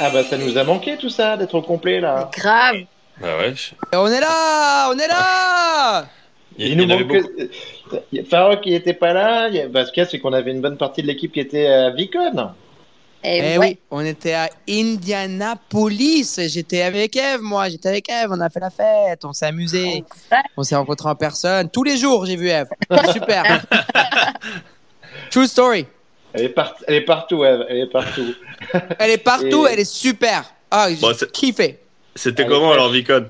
Ah bah ça nous a manqué tout ça, d'être au complet là. Grave. Bah ouais. On est là, on est là. Il, Il, nous manque que... Farok il était pas là, il y a- bah, ce qu'il y a c'est qu'on avait une bonne partie de l'équipe qui était à Vicon. Et Eh ouais. oui, on était à Indianapolis. J'étais avec Eve, moi. J'étais avec Eve. On a fait la fête. On s'est amusé. On s'est rencontrés en personne. Tous les jours, j'ai vu Eve. Super. True story. Elle est, part- elle est partout, Eve, elle est partout. Elle est partout. Et- Elle est super. Ah, j'ai Bon, kiffé. C'était comment alors, Vicon.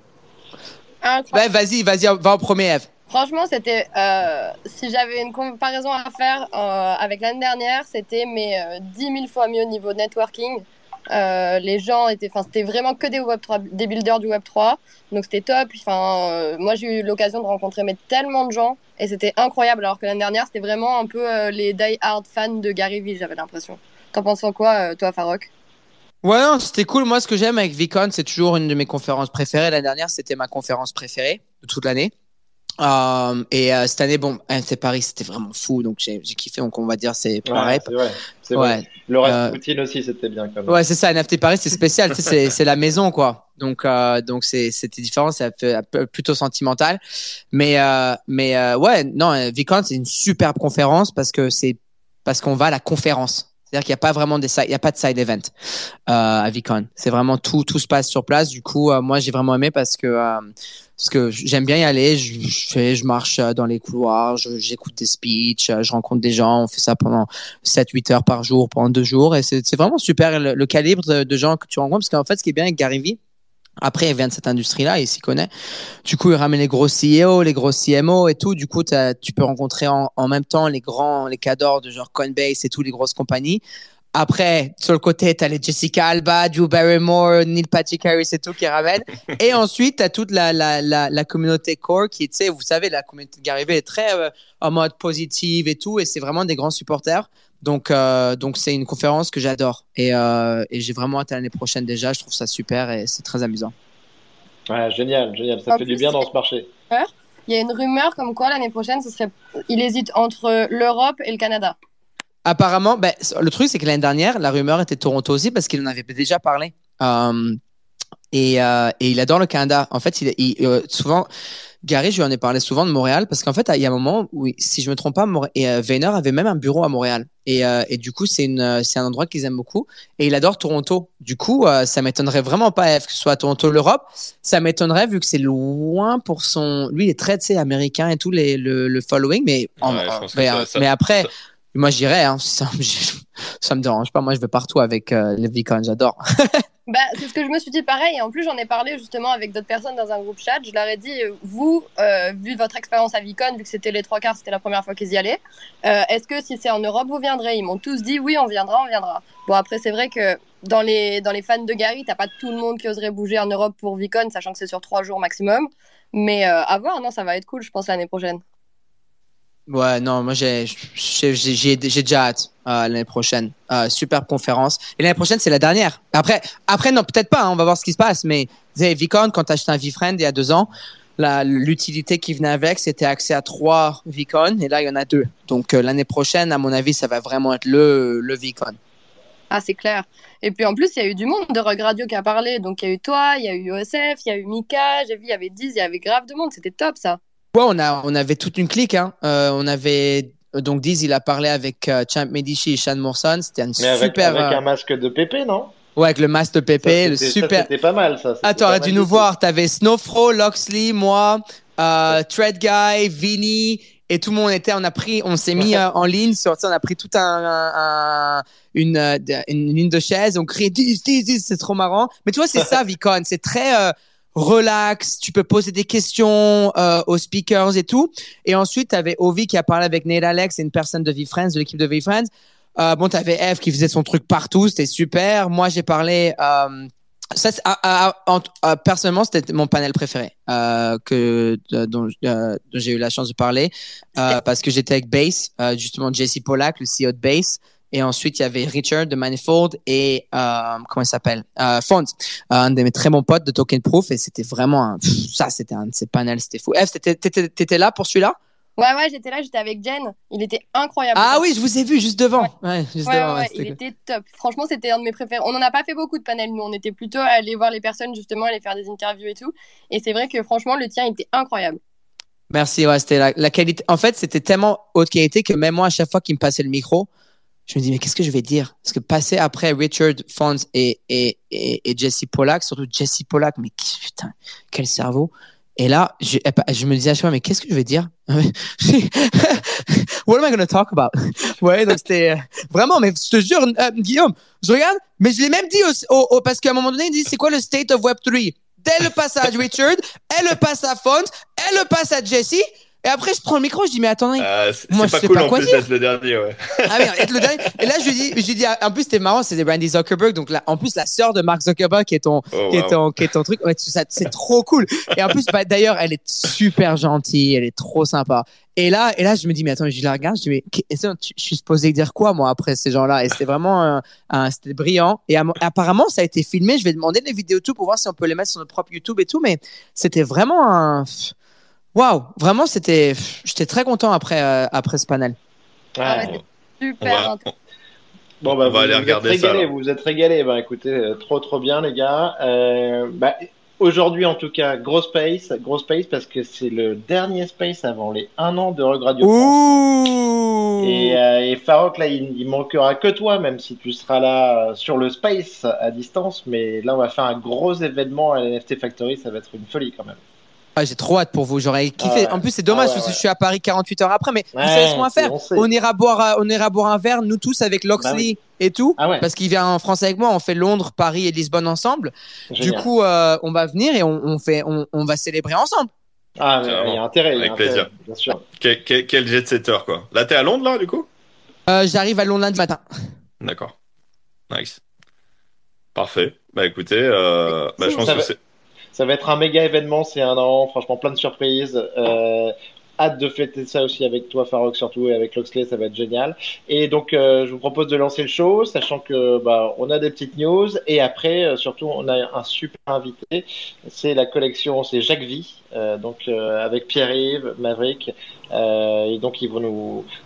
Ouais, vas-y, vas-y, va en premier, Eve. Franchement, c'était. euh, si j'avais une comparaison à faire euh, avec l'année dernière, c'était mais euh, 10 000 fois mieux au niveau networking. Euh, les gens étaient. Enfin, c'était vraiment que des Web3, des builders du Web3. Donc c'était top. Enfin, moi, j'ai eu l'occasion de rencontrer mais, tellement de gens et c'était incroyable. Alors que l'année dernière, c'était vraiment un peu les die-hard fans de Gary Vee, j'avais l'impression. T'en penses quoi, euh, toi, Farok Ouais, non, c'était cool. Moi, ce que j'aime avec Vicon, c'est toujours une de mes conférences préférées. L'année dernière, c'était ma conférence préférée de toute l'année. Euh, et euh, cette année, bon, c'est Paris, c'était vraiment fou. Donc, j'ai kiffé. Donc, on va dire, c'est pareil. Ouais, c'est vrai. Ouais. Le reste Euh, Poutine aussi c'était bien quand même. Ouais, c'est ça. NFT Paris, c'est spécial. tu sais, c'est c'est la maison, quoi. Donc, euh, donc c'est c'était différent. C'est plutôt sentimental. Mais, euh, mais ouais, non, VCon, c'est une superbe conférence parce que c'est parce qu'on va à la conférence. C'est-à-dire qu'il n'y a pas vraiment des il y a pas de side event euh, à VCon. C'est vraiment tout, tout se passe sur place. Du coup, euh, moi, j'ai vraiment aimé parce que euh, parce que j'aime bien y aller. Je, je marche euh, dans les couloirs, j'écoute des speeches, je rencontre des gens. On fait ça pendant 7-8 heures par jour pendant deux jours et c'est vraiment super le, calibre de, de gens que tu rencontres parce qu'en fait ce qui est bien avec Gary Vee après il vient de cette industrie là il s'y connaît du coup il ramène les gros CEO les gros CMO et tout du coup tu peux rencontrer en, en même temps les grands les cadors de genre Coinbase et tout les grosses compagnies après, sur le côté, t'as les Jessica Alba, Drew Barrymore, Neil Patrick Harris et tout qui ramènent. Et ensuite, t'as toute la, la, la, la communauté core qui, tu sais, vous savez, la communauté de Gary Vee est très euh, en mode positive et tout, et c'est vraiment des grands supporters. Donc, euh, donc c'est une conférence que j'adore. Et, euh, et j'ai vraiment hâte à l'année prochaine déjà. Je trouve ça super et c'est très amusant. Ouais, génial, génial. Ça En fait du bien dans ce marché. Il y a une rumeur comme quoi l'année prochaine, ce serait. Il hésite entre l'Europe et le Canada. Apparemment, ben, le truc, c'est que l'année dernière, la rumeur était Toronto aussi parce qu'il en avait déjà parlé. Euh, et, euh, et il adore le Canada. En fait, il, il- euh, souvent, Gary, je lui en ai parlé souvent de Montréal parce qu'en fait, il y a un moment où, si je me trompe pas, Mor- et, euh, Vayner avait même un bureau à Montréal. Et, euh, et du coup, c'est euh, c'est un endroit qu'ils aiment beaucoup. Et il adore Toronto. Du coup, euh, ça m'étonnerait vraiment pas F, que ce soit à Toronto, l'Europe. Ça m'étonnerait vu que c'est loin pour son. Lui, il est très, tu sais, américain et tout les, le, le following, mais en- Ouais, je pense que mais, ça- euh, ça- mais après. ça- Moi, j'irais. Hein. Ça, me dérange pas. Moi, je vais partout avec euh, les Vicons. J'adore. Bah, c'est ce que je me suis dit pareil. Et en plus, j'en ai parlé justement avec d'autres personnes dans un groupe chat. Je leur ai dit, euh, vous, euh, vu votre expérience à Vicon, vu que c'était les trois quarts, c'était la première fois qu'ils y allaient, euh, est-ce que si c'est en Europe, vous viendrez? Ils m'ont tous dit, oui, on viendra, on viendra. Bon, après, c'est vrai que dans les, dans les fans de Gary, t'as pas tout le monde qui oserait bouger en Europe pour Vicon, sachant que c'est sur trois jours maximum. Mais euh, à voir, non, ça va être cool, je pense, l'année prochaine. Ouais, non, moi, j'ai déjà hâte euh, l'année prochaine. Euh, superbe conférence. Et l'année prochaine, c'est la dernière. Après, après non, peut-être pas. hein, on va voir ce qui se passe. Mais Vicon, quand t'as acheté un VFriend il y a deux ans, l'utilité qui venait avec, c'était accès à trois Vicon. Et là, il y en a deux. Donc, euh, l'année prochaine, à mon avis, ça va vraiment être le, le Vicon. Ah, c'est clair. Et puis en plus, il y a eu du monde de Rug Radio qui a parlé. Donc il y a eu toi, il y a eu OSF, il y a eu Mika, j'ai vu, il y avait 10, il y avait grave de monde. C'était top ça. Ouais, on, a, on avait toute une clique. Hein. Euh, on avait. Donc, Diz, il a parlé avec euh, Champ Medici et Sean Morrison. C'était un Mais avec, super. avec euh, un masque de pépé, non? Ouais, avec le masque de Pépé, le super. C'était pas mal, ça. Ah, pas t'aurais dû nous voir. T'avais Snowfro, Loxley, moi, euh, Thread Guy, Vinny, et tout le monde était. On a pris, on s'est mis euh, en ligne sur, on a pris tout un, un- un- une, euh, une ligne de chaises. On criait 10, 10, 10, c'est trop marrant. Mais tu vois, c'est ça, Vicon. C'est très relax. Tu peux poser des questions euh, aux speakers et tout. Et ensuite, t'avais Ovi qui a parlé avec Neil Alex et une personne de VFriends, de l'équipe de VFriends. Euh, bon, t'avais Eve qui faisait son truc partout, c'était super. Moi, j'ai parlé. Euh, ça, ah, ah, ah, en- personnellement, c'était mon panel préféré euh, que dont, euh, dont j'ai eu la chance de parler parce que j'étais avec Base, justement Jesse Pollack, le CEO de Base, Et ensuite, il y avait Richard de Manifold et euh, comment il s'appelle? Euh, Font, un de mes très bons potes de Token Proof. Et c'était vraiment un, pff, ça, c'était un de ces panels, c'était fou. F, t'étais, là pour celui-là? Ouais, ouais, j'étais là, j'étais avec Jen. Il était incroyable. Ah oui, je vous ai vu juste devant. Ouais, juste Ouais, devant. ouais, ouais, ouais, c'était il cool. était top. Franchement, c'était un de mes préférés. On n'en a pas fait beaucoup de panels, nous. On était plutôt allés voir les personnes, justement, aller faire des interviews et tout. Et c'est vrai que, franchement, le tien était incroyable. Merci, ouais, c'était la, la qualité. En fait, c'était tellement haute qualité que même moi, à chaque fois qu'il me passait le micro, je me dis, mais qu'est-ce que je vais dire? Parce que passer après Richard Fons et, et, et, Jesse Pollack, surtout Jesse Pollack, mais putain, quel cerveau. Et là, je, je me disais à chaque fois, mais qu'est-ce que je vais dire? What am I going to talk about? Ouais, donc c'était euh, vraiment, mais je te jure, euh, Guillaume, je regarde, mais je l'ai même dit au, parce qu'à un moment donné, il dit, c'est quoi le state of Web 3 Dès le passage Richard, elle le passe à Font, elle le passe à Jesse, et après je prends le micro, je dis, mais attendez, Euh, Moi, pas je sais cool pas en quoi plus d'être le dernier, ouais. ah être le dernier. Et là, je lui dis, je lui dis, en plus, c'était marrant, c'était Brandy Zuckerberg. Donc là, en plus, la sœur de Mark Zuckerberg qui est ton, Oh, qui est ton, qui est ton truc. Ouais, c'est trop cool. Et en plus, bah, d'ailleurs, elle est super gentille, elle est trop sympa. Et là, et là, je me dis, mais attends, je la regarde, je dis, mais je suis supposé dire quoi, moi, après ces gens-là? Et c'était vraiment, un, un- c'était brillant. Et apparemment, ça a été filmé. Je vais demander les vidéos tout pour voir si on peut les mettre sur notre propre YouTube et tout. Mais c'était vraiment un, waouh, vraiment, c'était, j'étais très content après, euh, après ce panel. Ah Ouais. ouais, On Super. va. Bon, bah, On va vous, aller vous regarder êtes ça, régalés, alors. vous vous êtes régalés. Bah, écoutez, euh, trop, trop bien, les gars. Euh, bah, aujourd'hui, en tout cas, gros space, gros space parce que c'est le dernier space avant les un an de Rogue Radio. Ouh! Et, euh, et Farok, là, il, il manquera que toi, même si tu seras là sur le space à distance. Mais là, on va faire un gros événement à l'NFT Factory. Ça va être une folie quand même. Ah, j'ai trop hâte pour vous. J'aurais kiffé. Ah ouais. En plus, c'est dommage Ah ouais, parce que ouais. je suis à Paris 48 heures après. Mais vous savez ce qu'on va faire? on ira boire, euh, on ira boire un verre, nous tous avec Loxley Bah oui. et tout. Ah ouais, Parce qu'il vient en France avec moi. On fait Londres, Paris et Lisbonne ensemble. génial. Du coup, euh, on va venir et on, on fait, on, on va célébrer ensemble. ah, mais il y a intérêt. il y a Avec intérêt, plaisir. Bien sûr. Quel, quel- quel jet setter, quoi. Là, t'es à Londres, là, du coup? Euh, J'arrive à Londres lundi matin. D'accord. Nice. Parfait. Bah, écoutez, euh, bah, je pense que c'est. Ça va être un méga événement, c'est un an, franchement plein de surprises. Euh, hâte de fêter ça aussi avec toi, Farok, surtout, et avec Loxley, ça va être génial. Et donc, euh, je vous propose de lancer le show, sachant que bah, on a des petites news, et après, euh, surtout, on a un super invité. C'est la collection, c'est Jacques Vie, euh, donc avec Pierre-Yves, Maverick. Et donc,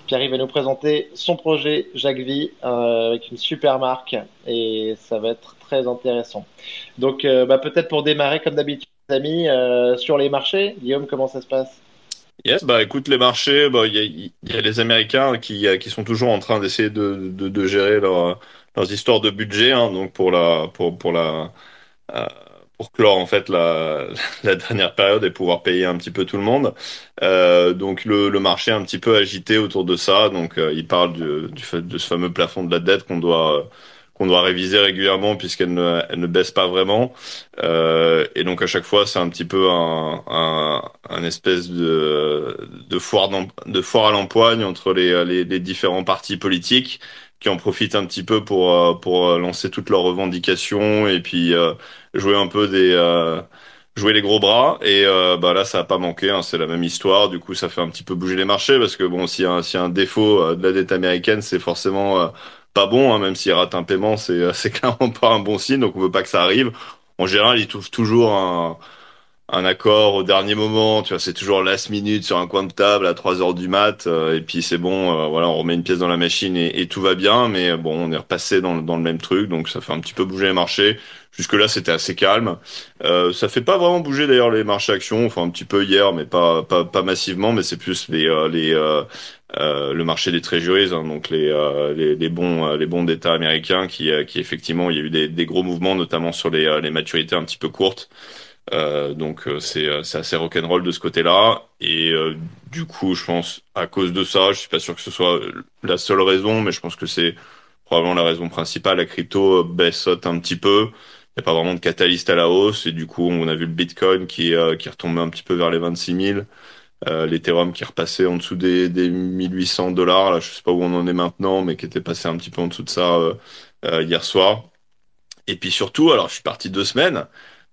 Pierre-Yves va nous présenter son projet Jacques Vie avec une super marque, et ça va être très intéressant. Donc, bah, peut-être pour démarrer, comme d'habitude, amis, sur les marchés. Guillaume, comment ça se passe? Yes, bah écoute, les marchés, bah il y a, y a les Américains qui, euh, qui sont toujours en train d'essayer de, de, de gérer leur, leurs histoires de budget, hein, donc pour la pour pour la euh, pour clore en fait la, la dernière période et pouvoir payer un petit peu tout le monde. Euh, donc le, le marché est un petit peu agité autour de ça. Donc euh, il parle du, du fait de ce fameux plafond de la dette qu'on doit qu'on doit réviser régulièrement puisqu'elle ne, elle ne baisse pas vraiment. Euh, et donc à chaque fois, c'est un petit peu un, un, un espèce de, de foire de foire à l'empoigne entre les, les, les différents partis politiques qui en profitent un petit peu pour euh, pour lancer toutes leurs revendications et puis euh, jouer un peu des euh, jouer les gros bras et euh, bah là ça a pas manqué hein, c'est la même histoire du coup ça fait un petit peu bouger les marchés parce que bon s'il y y un défaut euh, de la dette américaine c'est forcément euh, pas bon hein, même s'il rate un paiement c'est euh, c'est clairement pas un bon signe donc on veut pas que ça arrive. En général ils trouvent toujours un un accord au dernier moment, tu vois, c'est toujours last minute sur un coin de table à 3 heures du mat, euh, et puis c'est bon, euh, voilà, on remet une pièce dans la machine et, tout va bien, mais bon, on est repassé dans, le- dans le même truc, donc ça fait un petit peu bouger les marchés. Jusque là, c'était assez calme. Euh, ça fait pas vraiment bouger d'ailleurs les marchés actions, enfin un petit peu hier, mais pas pas, pas massivement, mais c'est plus les euh, les le marché des treasuries, hein, donc les, les les bons les bons d'État américains qui qui effectivement il y a eu des, des gros mouvements, notamment sur les les maturités un petit peu courtes. Euh, donc euh, c'est euh, c'est assez rock'n'roll de ce côté-là. Et euh, du coup je pense à cause de ça je suis pas sûr que ce soit la seule raison mais je pense que c'est probablement la raison principale. La crypto euh, baisse saute un petit peu. Il n'y a pas vraiment de catalyste à la hausse. Et du coup on a vu le Bitcoin qui euh, qui retombé un petit peu vers les 26 000 euh, l'Ethereum qui repassé en dessous des, des 1800 dollars. Là je sais pas où on en est maintenant mais qui était passé un petit peu en dessous de ça euh, euh, hier soir. Et puis surtout alors je suis parti deux semaines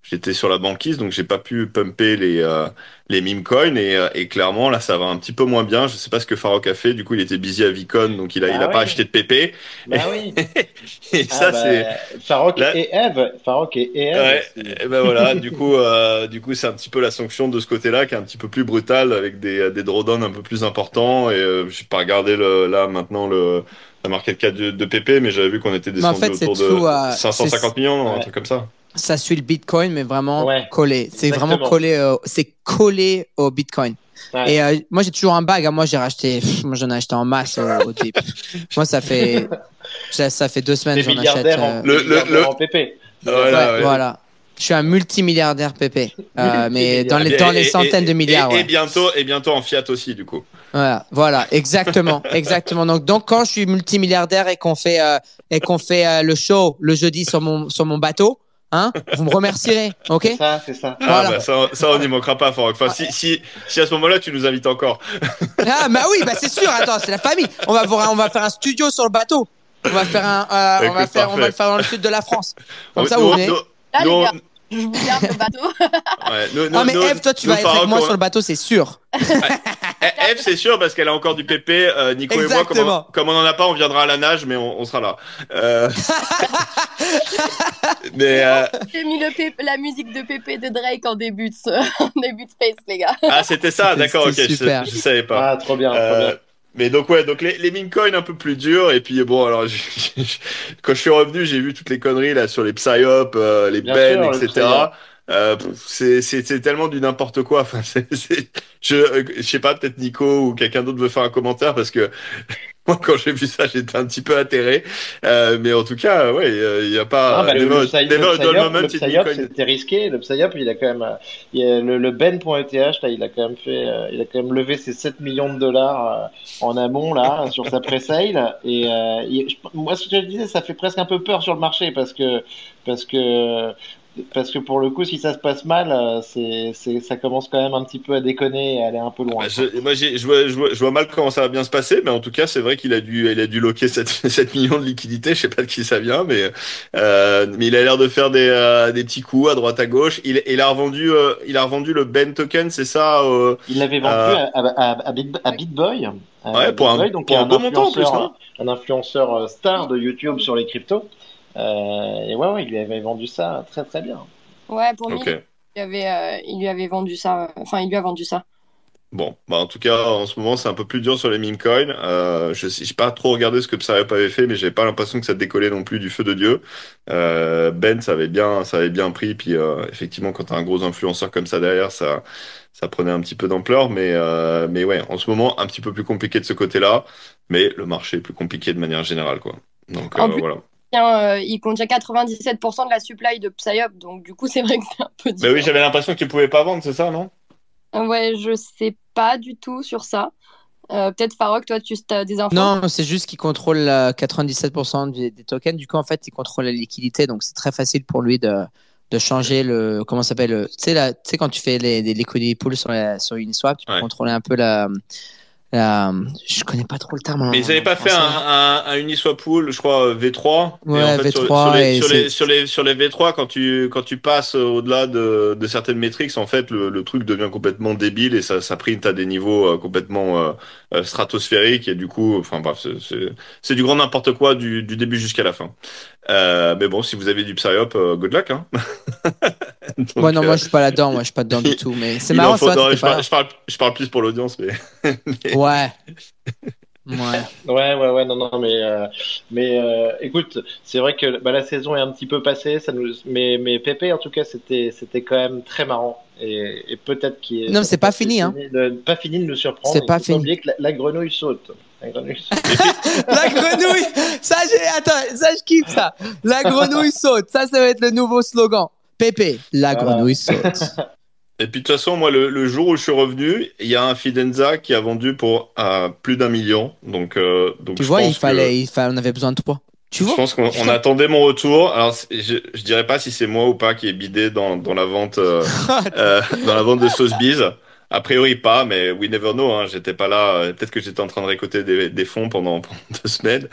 j'étais sur la banquise, donc j'ai pas pu pumper les euh, les meme coins et, euh, et clairement là ça va un petit peu moins bien. Je sais pas ce que Farok a fait. Du coup, il était busy à Vicon, donc il a Ah il a pas ouais. acheté de PP. Bah oui. Et Ah ça bah, c'est Farok Là- et Eve. Farok et Eve. Ouais, et ben voilà, du coup, euh, du coup, c'est un petit peu la sanction de ce côté-là qui est un petit peu plus brutale avec des des drawdowns un peu plus importants. Et euh, j'ai pas regardé le, là maintenant le la market cap de, de PP, mais j'avais vu qu'on était en descendu fait, autour de tout, euh, 550 millions, un truc comme ça. Ça suit le Bitcoin, mais vraiment Ouais, collé. C'est vraiment collé. euh, c'est collé au Bitcoin. Ouais. Et euh, moi, j'ai toujours un bag. hein. Moi, j'ai racheté. pff, Moi, j'en ai acheté en masse au, au début. Moi, ça fait. Ça, ça fait deux semaines que j'en achète. milliardaires, euh, en, Le- le- le- en PP. Voilà, ouais, ouais. Voilà. Je suis un multimilliardaire PP. Euh, mais dans les, Et- dans les centaines et- de milliards. Et, ouais. et bientôt, et bientôt en fiat aussi, du coup. Voilà, voilà, exactement, exactement. Donc, donc quand je suis multimilliardaire et qu'on fait euh, et qu'on fait euh, le show le jeudi sur mon sur mon bateau, hein, vous me remercierez, ok C'est ça, c'est ça. Ah, Voilà. bah, ça, ça, on n'y manquera pas, Farok. Enfin, si, si, si à ce moment-là, tu nous invites encore. Ah bah oui, bah c'est sûr. Attends, c'est la famille. On va voir, on va faire un studio sur le bateau. On va faire un, euh, on va faire, on va le faire dans le sud de la France. Comme ça, vous venez. Là, les gars, je vous garde le bateau. ouais, nous- Ah nous- mais Eve, toi, tu vas être avec moi sur le bateau, c'est sûr. Eh, Eve, c'est sûr, parce qu'elle a encore du PP. Euh, Nico et moi, comme on, Exactement. comme on en a pas, on viendra à la nage, mais on, on sera là. Euh... mais euh, J'ai mis le la musique de Pépé de Drake en début de, ce- en début de space, les gars. ah, c'était ça, d'accord, ok, c'était je, super. je savais pas. Ah, trop bien, trop Euh, bien. Mais donc ouais, donc les, les meme coins un peu plus durs et puis bon alors je- je- quand je suis revenu j'ai vu toutes les conneries là sur les psyop, euh, les Bien ben sûr, etc. Euh, c'est tellement du n'importe quoi. Enfin je euh, je sais pas peut-être Nico ou quelqu'un d'autre veut faire un commentaire parce que moi quand j'ai vu ça j'étais un petit peu atterré. Euh, mais en tout cas ouais il y a pas Ah, bah, le, le, psy- le psyop, le c'était risqué. Le psyop, il a quand même, il a le, Ben.eth, là, il a quand même fait, euh, il a quand même levé ses 7 millions de dollars en amont là sur sa pre-sale. Et il- moi, ce que je disais, ça fait presque un peu peur sur le marché parce que, parce que, parce que pour le coup, si ça se passe mal, euh, c'est, c'est, ça commence quand même un petit peu à déconner et à aller un peu loin. Bah, je, moi, j'ai- je vois, je, vois, je vois mal comment ça va bien se passer, mais en tout cas, c'est vrai qu'il a dû, il a dû loquer 7, 7 millions de liquidités. Je sais pas de qui ça vient, mais, euh, mais il a l'air de faire des, euh, des petits coups à droite à gauche. Il, il a revendu, euh, il a revendu le Ben token, c'est ça Il l'avait vendu à, à, à, Bit- à BitBoy. Ouais, pour un- donc pour un montant, en plus, non? Un influenceur star de YouTube sur les cryptos. Euh, et ouais, ouais, il lui avait vendu ça très très bien. Ouais, pour Ok. 1000, il, lui avait, euh, il lui avait vendu ça. euh, Enfin, il lui a vendu ça. Bon, bah en tout cas, en ce moment, c'est un peu plus dur sur les meme coins. Euh, je sais, j'ai pas trop regardé ce que Psyop avait fait, mais j'avais pas l'impression que ça décollait non plus du feu de Dieu. Euh, ben, ça avait bien, ça avait bien pris. Puis euh, effectivement, quand t'as un gros influenceur comme ça derrière, ça, ça prenait un petit peu d'ampleur. Mais, euh, mais ouais, en ce moment, un petit peu plus compliqué de ce côté-là. Mais le marché est plus compliqué de manière générale, quoi. Donc En euh, plus- voilà. Euh, il contient 97% de la supply de Psyop, donc du coup, c'est vrai que c'est un peu Bah différent. oui, j'avais l'impression que tu pouvais pas vendre, c'est ça, non? Ouais, je sais pas du tout sur ça. Euh, Peut-être Farok, toi, tu as des infos? Non, c'est juste qu'il contrôle euh, 97% des, des tokens. Du coup, en fait, il contrôle la liquidité, donc c'est très facile pour lui de de changer le comment ça s'appelle le- tu sais quand tu fais les, les liquidity pools sur la, sur Uniswap tu peux Ouais. contrôler un peu la la je connais pas trop le terme Mais ils avaient en pas fait un, un, un Uniswap je crois euh, V3. Ouais, et en fait, sur, V3 sur les, et sur, les, c'est- sur, les, sur les V3, quand tu, quand tu passes au-delà de, de certaines métriques, en fait, le, le truc devient complètement débile et ça, ça print à des niveaux euh, complètement euh, euh, stratosphériques et du coup, enfin bref, c'est du grand n'importe quoi du, du début jusqu'à la fin. Euh, mais bon, si vous avez du Psyop, euh, good luck. Hein. Donc, ouais non moi euh, je suis pas là-dedans moi je suis pas dedans du tout mais c'est marrant faut- non, je, parle, je, parle, je parle plus pour l'audience, mais, ouais ouais Ouais, ouais, ouais, non, non, mais, euh, mais euh, écoute, c'est vrai que bah, la saison est un petit peu passée, ça nous, mais, mais Pépé, en tout cas, c'était, c'était quand même très marrant. Et, et peut-être qu'il est. Non, c'est pas fini, hein. de- pas fini de nous surprendre. C'est pas fini. que la, la grenouille saute. La grenouille saute. la grenouille ça j'ai attends ça je kiffe ça la grenouille saute ça ça va être le nouveau slogan Pépé la Voilà. grenouille saute Et puis de toute façon, moi, le, le jour où je suis revenu, il y a un Fidenza qui a vendu pour euh, plus d'un million. Donc, euh, donc tu je vois il que- fallait il fallait on avait besoin de toi tu je vois? pense qu'on on attendait mon retour. Alors, je, je dirais pas si c'est moi ou pas qui est bidé dans, dans la vente, euh, euh, dans la vente de sauce bise. A priori pas, mais we never know. Hein, j'étais pas là. euh, Peut-être que j'étais en train de récolter des, des fonds pendant, pendant deux semaines.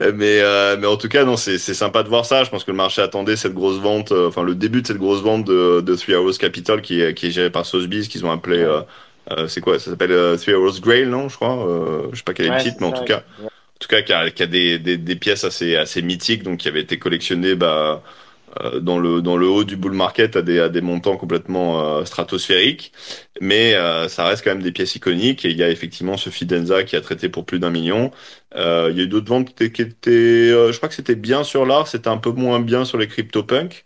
Mais, euh, mais en tout cas, non, c'est sympa de voir ça. Je pense que le marché attendait cette grosse vente, euh, enfin le début de cette grosse vente de, de Three Hours Capital qui est, qui est gérée par Sotheby's, qu'ils ont appelé. euh, euh, c'est quoi? Ça s'appelle euh, Three Hours Grail, non Je crois? Euh, je sais pas quel est le titre, mais en tout cas, en tout cas, qui a, qui a des, des, des pièces assez, assez mythiques, donc qui avaient été collectionnées bah, euh, dans le dans le haut du bull market à des montants complètement euh, stratosphériques, mais euh, ça reste quand même des pièces iconiques. Et il y a effectivement ce Fidenza qui a traité pour plus d'un million. Il y a eu d'autres ventes qui étaient, je crois que c'était bien sur l'art, c'était un peu moins bien sur les CryptoPunk,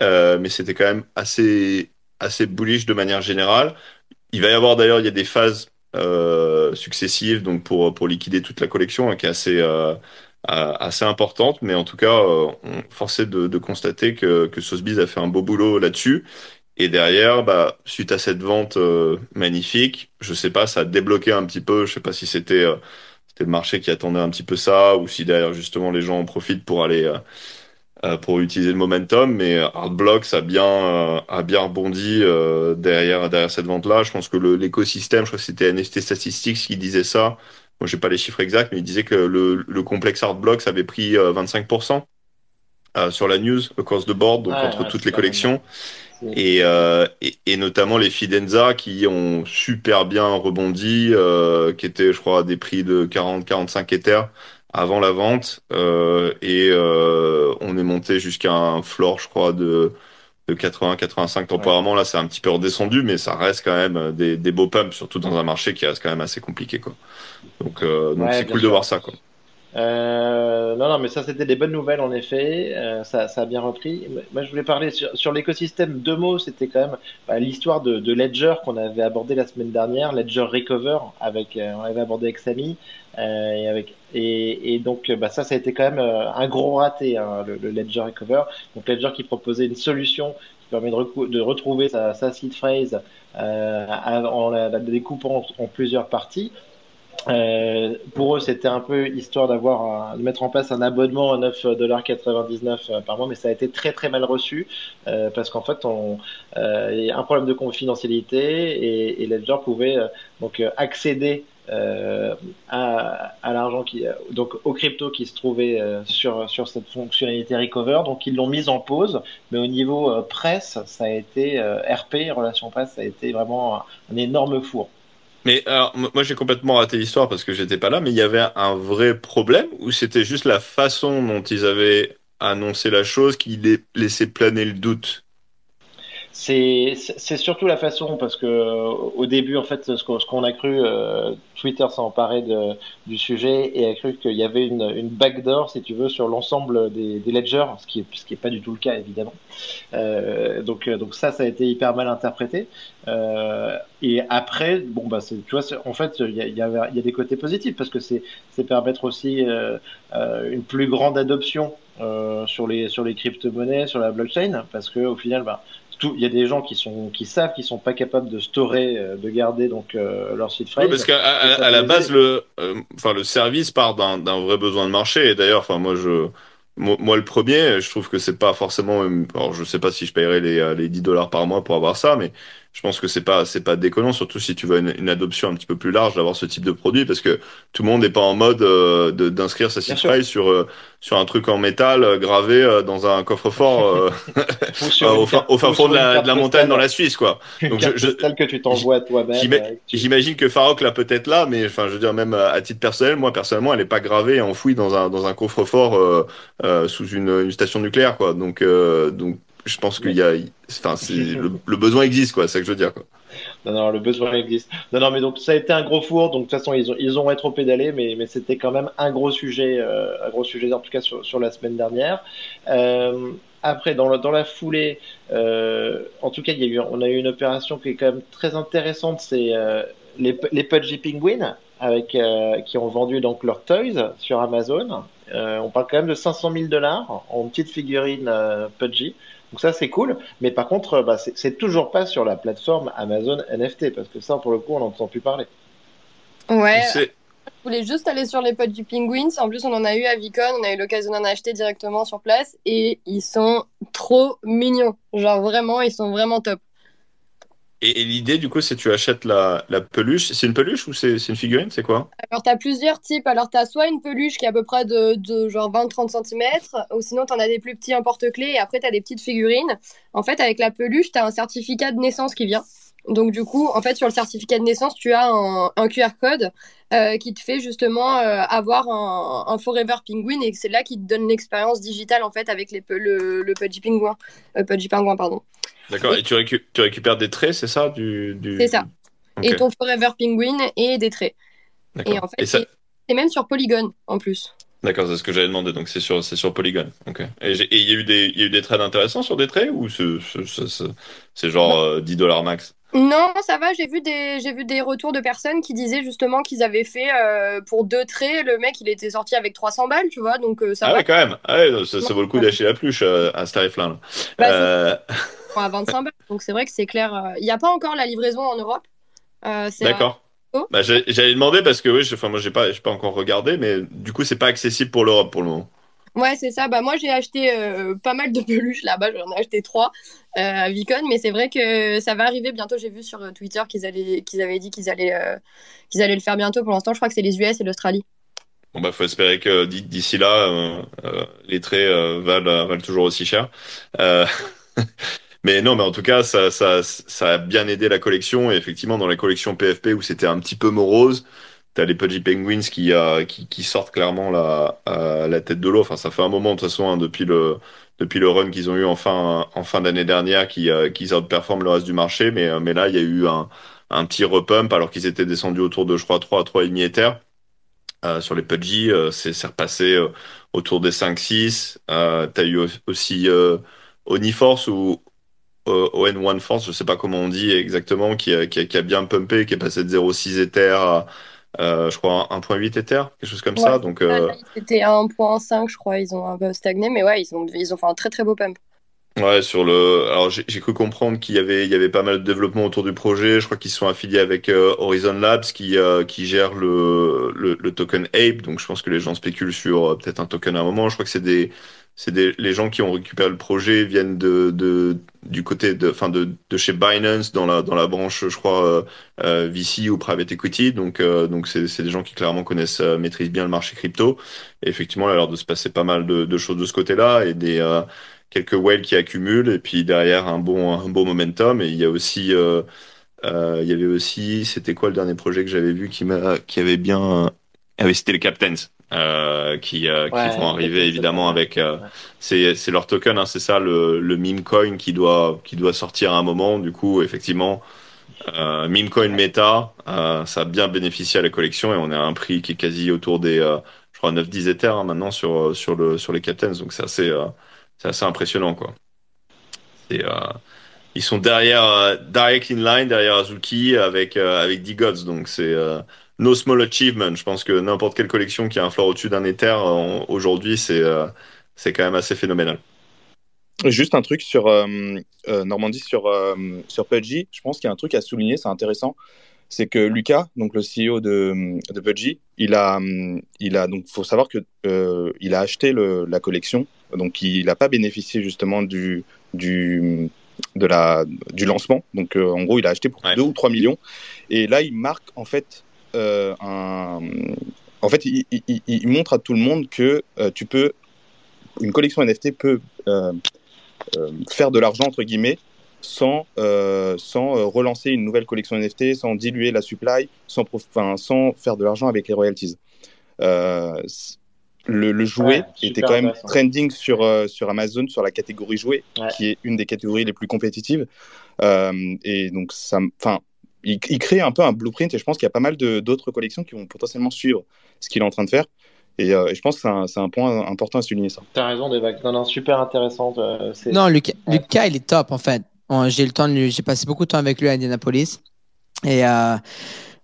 mais c'était quand même assez assez bullish de manière générale. Il va y avoir d'ailleurs, il y a des phases successives donc pour pour liquider toute la collection hein, qui est assez assez importante, mais en tout cas, euh, on forcé de, constater que que Sotheby's a fait un beau boulot là-dessus. Et derrière, bah, suite à cette vente euh, magnifique, je sais pas, ça a débloqué un petit peu. Je sais pas si c'était euh, le marché qui attendait un petit peu ça, ou si derrière justement les gens en profitent pour aller euh, euh, pour utiliser le momentum, mais Artblocks a bien euh, a bien rebondi euh, derrière derrière cette vente-là. Je pense que l'écosystème, je crois que c'était NFT Statistics qui disait ça. Moi, j'ai pas les chiffres exacts, mais il disait que le, le complexe Artblocks avait pris euh, 25% euh, sur la news across the board, donc entre ouais, toutes les collections. Et, euh, et, et notamment les Fidenza qui ont super bien rebondi, euh, qui étaient, je crois, à des prix de 40-45 Ethers avant la vente. Euh, et euh, on est monté jusqu'à un floor, je crois, de, de 80-85 temporairement. Là, c'est un petit peu redescendu, mais ça reste quand même des, des beaux pumps, surtout dans un marché qui reste quand même assez compliqué. Quoi. Donc, euh, donc Ouais, c'est cool de voir ça. Quoi. Euh, non, non, mais ça, c'était des bonnes nouvelles, en effet. Euh, ça, ça a bien repris. Moi, je voulais parler sur, sur l'écosystème. Deux mots, c'était quand même bah, l'histoire de, de Ledger qu'on avait abordé la semaine dernière, Ledger Recover, avec, euh, on avait abordé avec Samy. Euh, et, avec, et, et donc, bah, ça, ça a été quand même euh, un gros raté, hein, le, le Ledger Recover. Donc, Ledger qui proposait une solution qui permet de, de retrouver sa, sa seed phrase euh, en la, la découpant en plusieurs parties. Euh, pour eux, c'était un peu histoire d'avoir de mettre en place un abonnement à 9,99$ par mois, mais ça a été très très mal reçu euh, parce qu'en fait, on, euh, il y a un problème de confidentialité et, et Ledger pouvait euh, donc euh, accéder euh, à, à l'argent qui donc aux cryptos qui se trouvaient euh, sur sur cette fonctionnalité recover. Donc ils l'ont mise en pause, mais au niveau euh, presse, ça a été euh, RP, relation presse, ça a été vraiment un énorme four. Mais alors, moi j'ai complètement raté l'histoire parce que j'étais pas là, mais il y avait un vrai problème ou c'était juste la façon dont ils avaient annoncé la chose qui laissait planer le doute? C'est surtout la façon, parce que euh, au début, en fait, ce qu'on qu'on a cru, euh, Twitter s'est emparé de, du sujet et a cru qu'il y avait une, une backdoor, si tu veux, sur l'ensemble des, des ledgers, ce qui est, ce qui est pas du tout le cas, évidemment. Euh, donc, euh, donc ça, ça a été hyper mal interprété. Euh, et après, bon, bah, c'est- tu vois, en fait, il y a, y il y a des côtés positifs, parce que c'est c'est permettre aussi une plus grande adoption sur les, sur les crypto-monnaies, sur la blockchain, parce que au final, bah, il y a des gens qui sont qui savent qu'ils sont pas capables de storer, euh, de garder donc euh, leur site Oui, phrase. parce qu'à à, à la base, le, euh, enfin, le service part d'un d'un vrai besoin de marché. Et d'ailleurs, enfin, moi, je, moi, moi, le premier, je trouve que c'est pas forcément. euh, Alors, je sais pas si je paierais les, les 10 dollars par mois pour avoir ça, mais je pense que c'est pas, c'est pas déconnant, surtout si tu veux une, une adoption un petit peu plus large d'avoir ce type de produit, parce que tout le monde n'est pas en mode euh, d'inscrire sa phrase sur euh, sur un truc en métal euh, gravé euh, dans un coffre-fort au fin, au fond de la, carte de la montagne dans la Suisse, quoi. Donc, je- je- que tu t'envoies toi-même. J'imagine que Farok l'a peut-être là, mais enfin, je veux dire, même à titre personnel, moi, personnellement, elle n'est pas gravée et enfouie dans un, dans un coffre-fort sous une, une station nucléaire, quoi. Donc, donc je pense qu'il y a. Enfin, le, le besoin existe, quoi. C'est ça que je veux dire, quoi. Non, non, le besoin existe. Non, non, mais donc ça a été un gros four. Donc de toute façon, ils ont, ils ont rétro-pédalé, mais, mais c'était quand même un gros sujet, euh, un gros sujet en tout cas sur, sur la semaine dernière. Euh, après, dans la, dans la foulée, euh, en tout cas, il y a eu, on a eu une opération qui est quand même très intéressante. C'est les, les Pudgy Penguins avec, qui ont vendu donc leurs toys sur Amazon. On parle quand même de 500 000 dollars en petite figurine Pudgy. Donc ça, c'est cool. Mais par contre, bah, c'est toujours pas sur la plateforme Amazon NFT, parce que ça, pour le coup, on n'entend plus parler. Ouais, je voulais juste aller sur les potes du Penguins. En plus, on en a eu à Vicon, on a eu l'occasion d'en acheter directement sur place et ils sont trop mignons. Genre vraiment, ils sont vraiment top. Et, l'idée, du coup, c'est tu achètes la, peluche. C'est une peluche ou c'est une figurine? C'est quoi? Alors, tu as plusieurs types. Alors, tu as soit une peluche qui est à peu près de, genre 20-30 cm, ou sinon, tu en as des plus petits en porte-clés, et après, tu as des petites figurines. En fait, avec la peluche, tu as un certificat de naissance qui vient. Donc, du coup, en fait, sur le certificat de naissance, tu as un, QR code euh, qui te fait justement euh, avoir un, Forever Penguin, et c'est là qui te donne l'expérience digitale, en fait, avec le, le Pudgy Penguin. Euh, Pudgy Penguin, pardon. D'accord. Et tu, récu- tu récupères des traits, c'est ça? Du, du... C'est ça. Et ton Forever Penguin et des traits. Et en fait, ça- c'est même sur Polygon, en plus. D'accord, c'est ce que j'avais demandé, donc c'est sur, sur Polygon. Ok. Et il y a eu des, il y a eu des trades intéressants sur des trades ou c'est, c'est, c'est- c'est- c'est genre euh, 10 dollars max? Non, ça va, j'ai vu des, j'ai vu des retours de personnes qui disaient justement qu'ils avaient fait euh, pour deux traits, le mec il était sorti avec 300 balles, tu vois, donc euh, ça Ah va. ouais, quand même. Ah ouais, ça, ça vaut le coup d'acheter la pluche euh, à ce tarif-là. là. Bah, Euh, à 25 balles, donc c'est vrai que c'est clair. Il n'y a pas encore la livraison en Europe. D'accord. Oh. Bah, j'allais demander parce que oui, enfin moi j'ai pas, pas encore regardé, mais du coup c'est pas accessible pour l'Europe pour le moment. Ouais, c'est ça. Bah, moi j'ai acheté euh, pas mal de peluches là-bas, j'en ai acheté trois euh, à Vicon, mais c'est vrai que ça va arriver bientôt. J'ai vu sur euh, Twitter qu'ils avaient dit qu'ils allaient, allaient le faire bientôt. Pour l'instant, je crois que c'est les US et l'Australie. Bon bah faut espérer que d'ici là les traits valent, valent toujours aussi cher. Mais non, mais en tout cas ça, ça, ça a bien aidé la collection et effectivement dans la collection PFP où c'était un petit peu morose. T'as les Pudgy Penguins qui, euh, qui, qui sortent clairement la, euh, la tête de l'eau. Enfin, ça fait un moment de toute façon hein, depuis le depuis le run qu'ils ont eu en fin en fin d'année dernière, qui euh, qu'ils outperforment le reste du marché. Mais euh, mais là, il y a eu un un petit repump alors qu'ils étaient descendus autour de je crois 3 3 et demi Ether. Euh, sur les Pudgy, euh, c'est c'est repassé euh, autour des 5-6. Euh, t'as eu au- aussi euh, Oniforce ou euh, ON1 Force, je sais pas comment on dit exactement, qui a, qui qui a bien pumpé, qui est passé de 0,6 Ether à, je crois, 1,8 Ether, quelque chose comme ça. Donc, euh, C'était à 1.5, je crois. Ils ont un peu stagné, mais ouais, ils ont, ils ont fait un très très beau pump. ouais, sur le. Alors, j'ai j'ai cru comprendre qu'il y avait, il y avait pas mal de développement autour du projet. Je crois qu'ils sont affiliés avec euh, Horizon Labs, qui, euh, qui gère le, le, le token Ape. Donc, je pense que les gens spéculent sur euh, peut-être un token à un moment. Je crois que c'est des, c'est les gens qui ont récupéré le projet viennent de, de, du côté de, enfin, de, de chez Binance dans la, dans la branche, je crois, euh, euh, VC ou private equity. Donc, euh, donc c'est, des gens qui clairement connaissent, maîtrisent bien le marché crypto. Effectivement, il a l'air de se passer pas mal de, choses de ce côté-là et des, quelques whales qui accumulent et puis derrière un bon, un bon momentum. Et il y a aussi, il y avait aussi, c'était quoi le dernier projet que j'avais vu qui m'a, qui avait bien, ah oui, c'était les Captains. Euh, qui, euh, qui vont arriver évidemment avec euh, Ouais. c'est c'est leur token hein, c'est ça le le meme coin qui doit qui doit sortir à un moment. Du coup effectivement euh, meme coin meta euh, ça a bien bénéficié à la collection et on est à un prix qui est quasi autour des euh, je crois 9 10 Ether hein, maintenant sur sur le sur les captains. Donc c'est assez euh, c'est assez impressionnant quoi. C'est euh, ils sont derrière euh, direct in line derrière Azuki avec euh, avec D-Gods donc c'est euh, no small achievement je pense que n'importe quelle collection qui a un floor au-dessus d'un Ether euh, aujourd'hui c'est euh, c'est quand même assez phénoménal Juste un truc sur euh, euh, Normandie, sur, sur Pudgy. Je pense qu'il y a un truc à souligner, c'est intéressant. C'est que Lucas, donc le CEO de, de Pudgy, il a, il a donc faut savoir que il a acheté le, la collection, donc il n'a pas bénéficié justement du, du, de la, du lancement. Donc en gros, il a acheté pour Ouais. 2 ou 3 millions. Et là, il marque en fait euh, un. En fait, il, il- il- il montre à tout le monde que euh, tu peux. Une collection NFT peut euh, faire de l'argent entre guillemets sans sans relancer une nouvelle collection NFT, sans diluer la supply, sans prof- enfin, sans faire de l'argent avec les royalties. Le, le jouet Ouais, était quand même trending sur euh, sur Amazon sur la catégorie jouet, Ouais. qui est une des catégories les plus compétitives. Euh, et donc ça, enfin, il, il crée un peu un blueprint et je pense qu'il y a pas mal d'autres collections qui vont potentiellement suivre ce qu'il est en train de faire. Et, euh, et je pense que c'est un, point important à souligner ça. T'as raison, Devac. Non, non, super intéressant. euh, Non, Lucas, Ouais. Lucas, il est top en fait. J'ai eu le temps de lui- j'ai passé beaucoup de temps avec lui à Indianapolis et euh,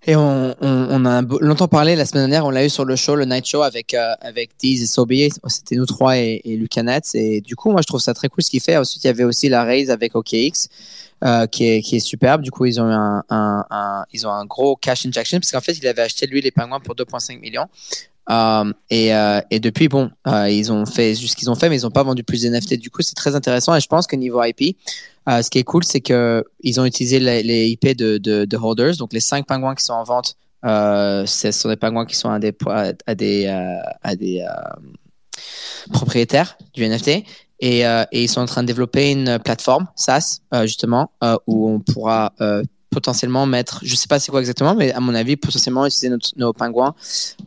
et on, on, a longtemps parlé la semaine dernière. On l'a eu sur le show, le night show avec euh, avec Deez et Sobi. C'était nous trois et, et. Et du coup, moi, je trouve ça très cool ce qu'il fait. Ensuite, il y avait aussi la raise avec OKX. Euh, qui est qui est superbe. Du coup, ils ont un, un- ils ont un gros cash injection parce qu'en fait, il avait acheté lui les pingouins pour 2,5 millions. Euh, et, euh, et depuis, bon, euh, ils ont fait juste ce qu'ils ont fait, mais ils n'ont pas vendu plus de NFT. Du coup, c'est très intéressant. Et je pense que niveau IP, ce qui est cool, c'est que ils ont utilisé les, IP de, de, de holders. Donc, les cinq pingouins qui sont en vente, ce sont des pingouins qui sont à des, propriétaires du NFT. Et, ils sont en train de développer une plateforme SaaS justement où on pourra potentiellement mettre, je sais pas c'est quoi exactement, mais à mon avis potentiellement utiliser nos pingouins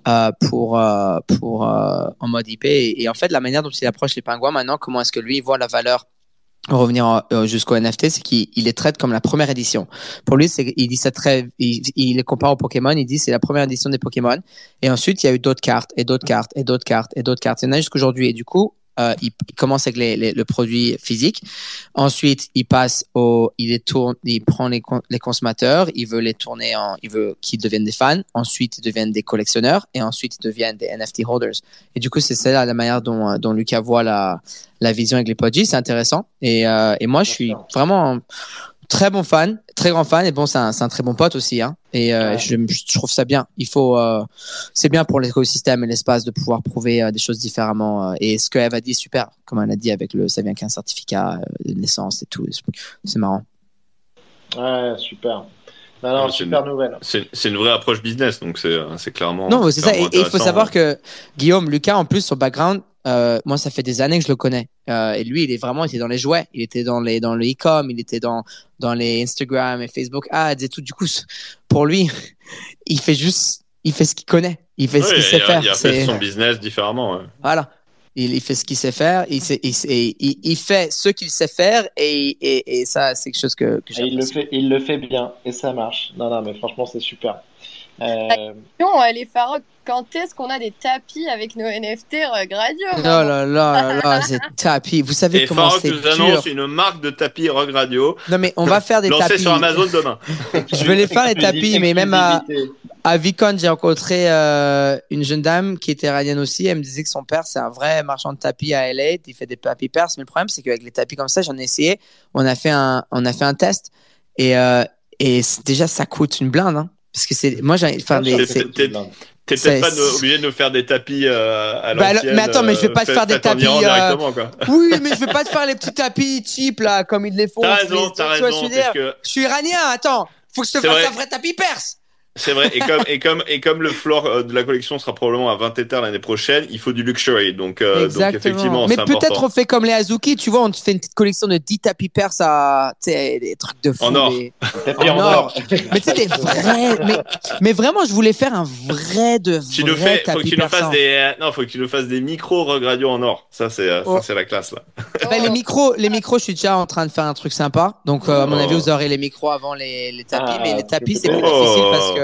euh, pour euh, pour euh, en mode IP. Et, en fait la manière dont il approche les pingouins maintenant, comment est-ce que lui voit la valeur revenir en- jusqu'au NFT, c'est qu'il il les traite comme la première édition. Pour lui, il dit ça très, il les compare aux Pokémon. Il dit c'est la première édition des Pokémon. Et ensuite il y a eu d'autres cartes et d'autres cartes et d'autres cartes et d'autres cartes. Il y en a jusqu'aujourd'hui. Et du coup, euh, il, il commence avec les, les- le produit physique. Ensuite, il passe au, il les tourne, il prend les, les consommateurs, il veut les tourner en, il veut qu'ils deviennent des fans. Ensuite, ils deviennent des collectionneurs et ensuite ils deviennent des NFT holders. Et du coup, c'est ça la manière dont, euh, dont Lucas voit la, la vision avec les podgy. C'est intéressant. Et, euh, et moi, je suis vraiment très bon fan, très grand fan. Et bon, c'est un, c'est un très bon pote aussi. Hein. Et euh, Ouais. je, je trouve ça bien. Il faut, euh, c'est bien pour l'écosystème et l'espace de pouvoir prouver euh, des choses différemment. et ce qu'Eve a dit est super, comme elle a dit avec le, ça vient qu'un certificat de naissance et tout. C'est marrant. Ouais, super. Non, non, Ouais, c'est nouvelle. Une vraie approche business, donc c'est c'est clairement. Non, c'est ça. Et il faut savoir que Guillaume, Lucas, en plus, son background, euh, moi, ça fait des années que je le connais. Euh, et lui, il est vraiment, il était dans les jouets, il était dans les, dans le e-com, il était dans, dans les Instagram et Facebook ads et tout. Du coup, pour lui, il fait juste, il fait ce qu'il connaît, il fait ce qu'il sait il a- faire. Il a fait son business différemment. ouais. Voilà. Il, il fait ce qu'il sait faire, il, sait- il, sait- il, il fait ce qu'il sait faire et, et, et ça, c'est quelque chose que, que Et il le j'apprécie. fait, il le fait bien et ça marche. Non, non, mais franchement, c'est super. Euh, Non, les Farouk, quand est-ce qu'on a des tapis avec nos NFT Rug Radio Oh là là là là, c'est tapis. Vous savez Et comment Farok c'est nous dur. annonce une marque de tapis Rock Radio Non mais on va faire des tapis. sur Amazon demain. Je vais les faire les tapis, mais même à, à Vicon, j'ai rencontré euh, une jeune dame qui était iranienne aussi. Elle me disait que son père, c'est un vrai marchand de tapis à LA. Il fait des tapis perses. Mais le problème, c'est qu'avec les tapis comme ça, j'en ai essayé. On a fait un, on a fait un test. Et, euh, et déjà, ça coûte une blinde. Hein, parce que c'est, moi, j'ai, enfin, des- blanc. T'es peut-être pas de- obligé de nous faire des tapis euh, à Bah, mais attends, mais je vais pas te euh, faire des tapis, euh, oui, mais je vais pas te faire les petits tapis cheap, là, comme ils les font. T'as Je raison, t'as tu vois ce que je raison, Je suis iranien, attends. Faut que je te fasse vrai. un vrai tapis perse. C'est vrai. Et comme et comme et comme le floor euh, de la collection sera probablement à 20 Ethers l'année prochaine, il faut du luxury. Donc euh, donc effectivement, Mais peut-être on fait comme les Azuki, tu vois, on te fait une petite collection de 10 tapis perses à, des trucs de fou. En or. des- Tapis En en or. or. Mais tu sais, des vrais, mais, mais vraiment, je voulais faire un vrai de Tu nous vrai fais, faut que tapis tu nous fasses persan. des, euh, non, faut que tu nous fasses des micros Rock Radio en or. Ça c'est, euh, ça, Oh. c'est la classe là. Ben, les micros, les micros, je suis déjà en train de faire un truc sympa. Donc, euh, à mon Oh. avis, vous aurez les micros avant les, les tapis. Ah, mais les tapis, c'est plus Oh. difficile parce que,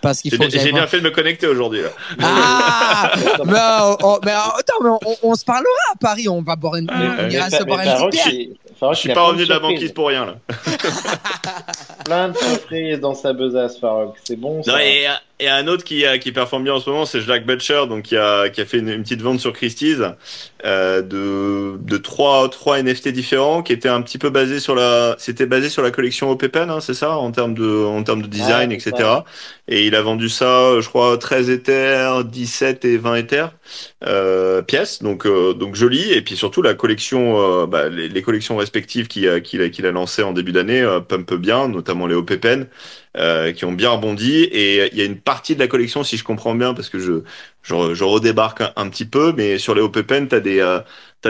parce qu'il J'ai faut j'ai bien fait de me connecter aujourd'hui là. Ah! mais, euh, oh, mais, euh, attends, mais on, on se parlera à Paris. On va boire une, Mais- on ira se boire une Farok, petite bière. il- Farok, Je suis pas revenu de la banquise pour rien là. Plein de surprises dans sa besace, Farok. C'est bon, ça. Non, et, et un autre qui, euh, qui performe bien en ce moment, c'est Jack Butcher, donc qui a, qui a fait une, une petite vente sur Christie's euh, de, de trois, trois NFT différents, qui étaient un petit peu basés sur la, c'était basé sur la collection OPPN, hein, c'est ça, en termes de, en termes de design, etc. ça. Et il a vendu ça, je crois, 13 Ethers, 17 et 20 Ethers euh, pièces, donc euh, donc joli. Et puis surtout la collection, euh, bah, les, les collections respectives qu'il a, qu'il a, qu'il a lancées en début d'année euh, pump bien, notamment les OPPN euh, qui ont bien rebondi. Et il y a une partie de la collection, si je comprends bien, parce que je je, je redébarque un, petit peu, mais sur les OPPN, t'as des euh,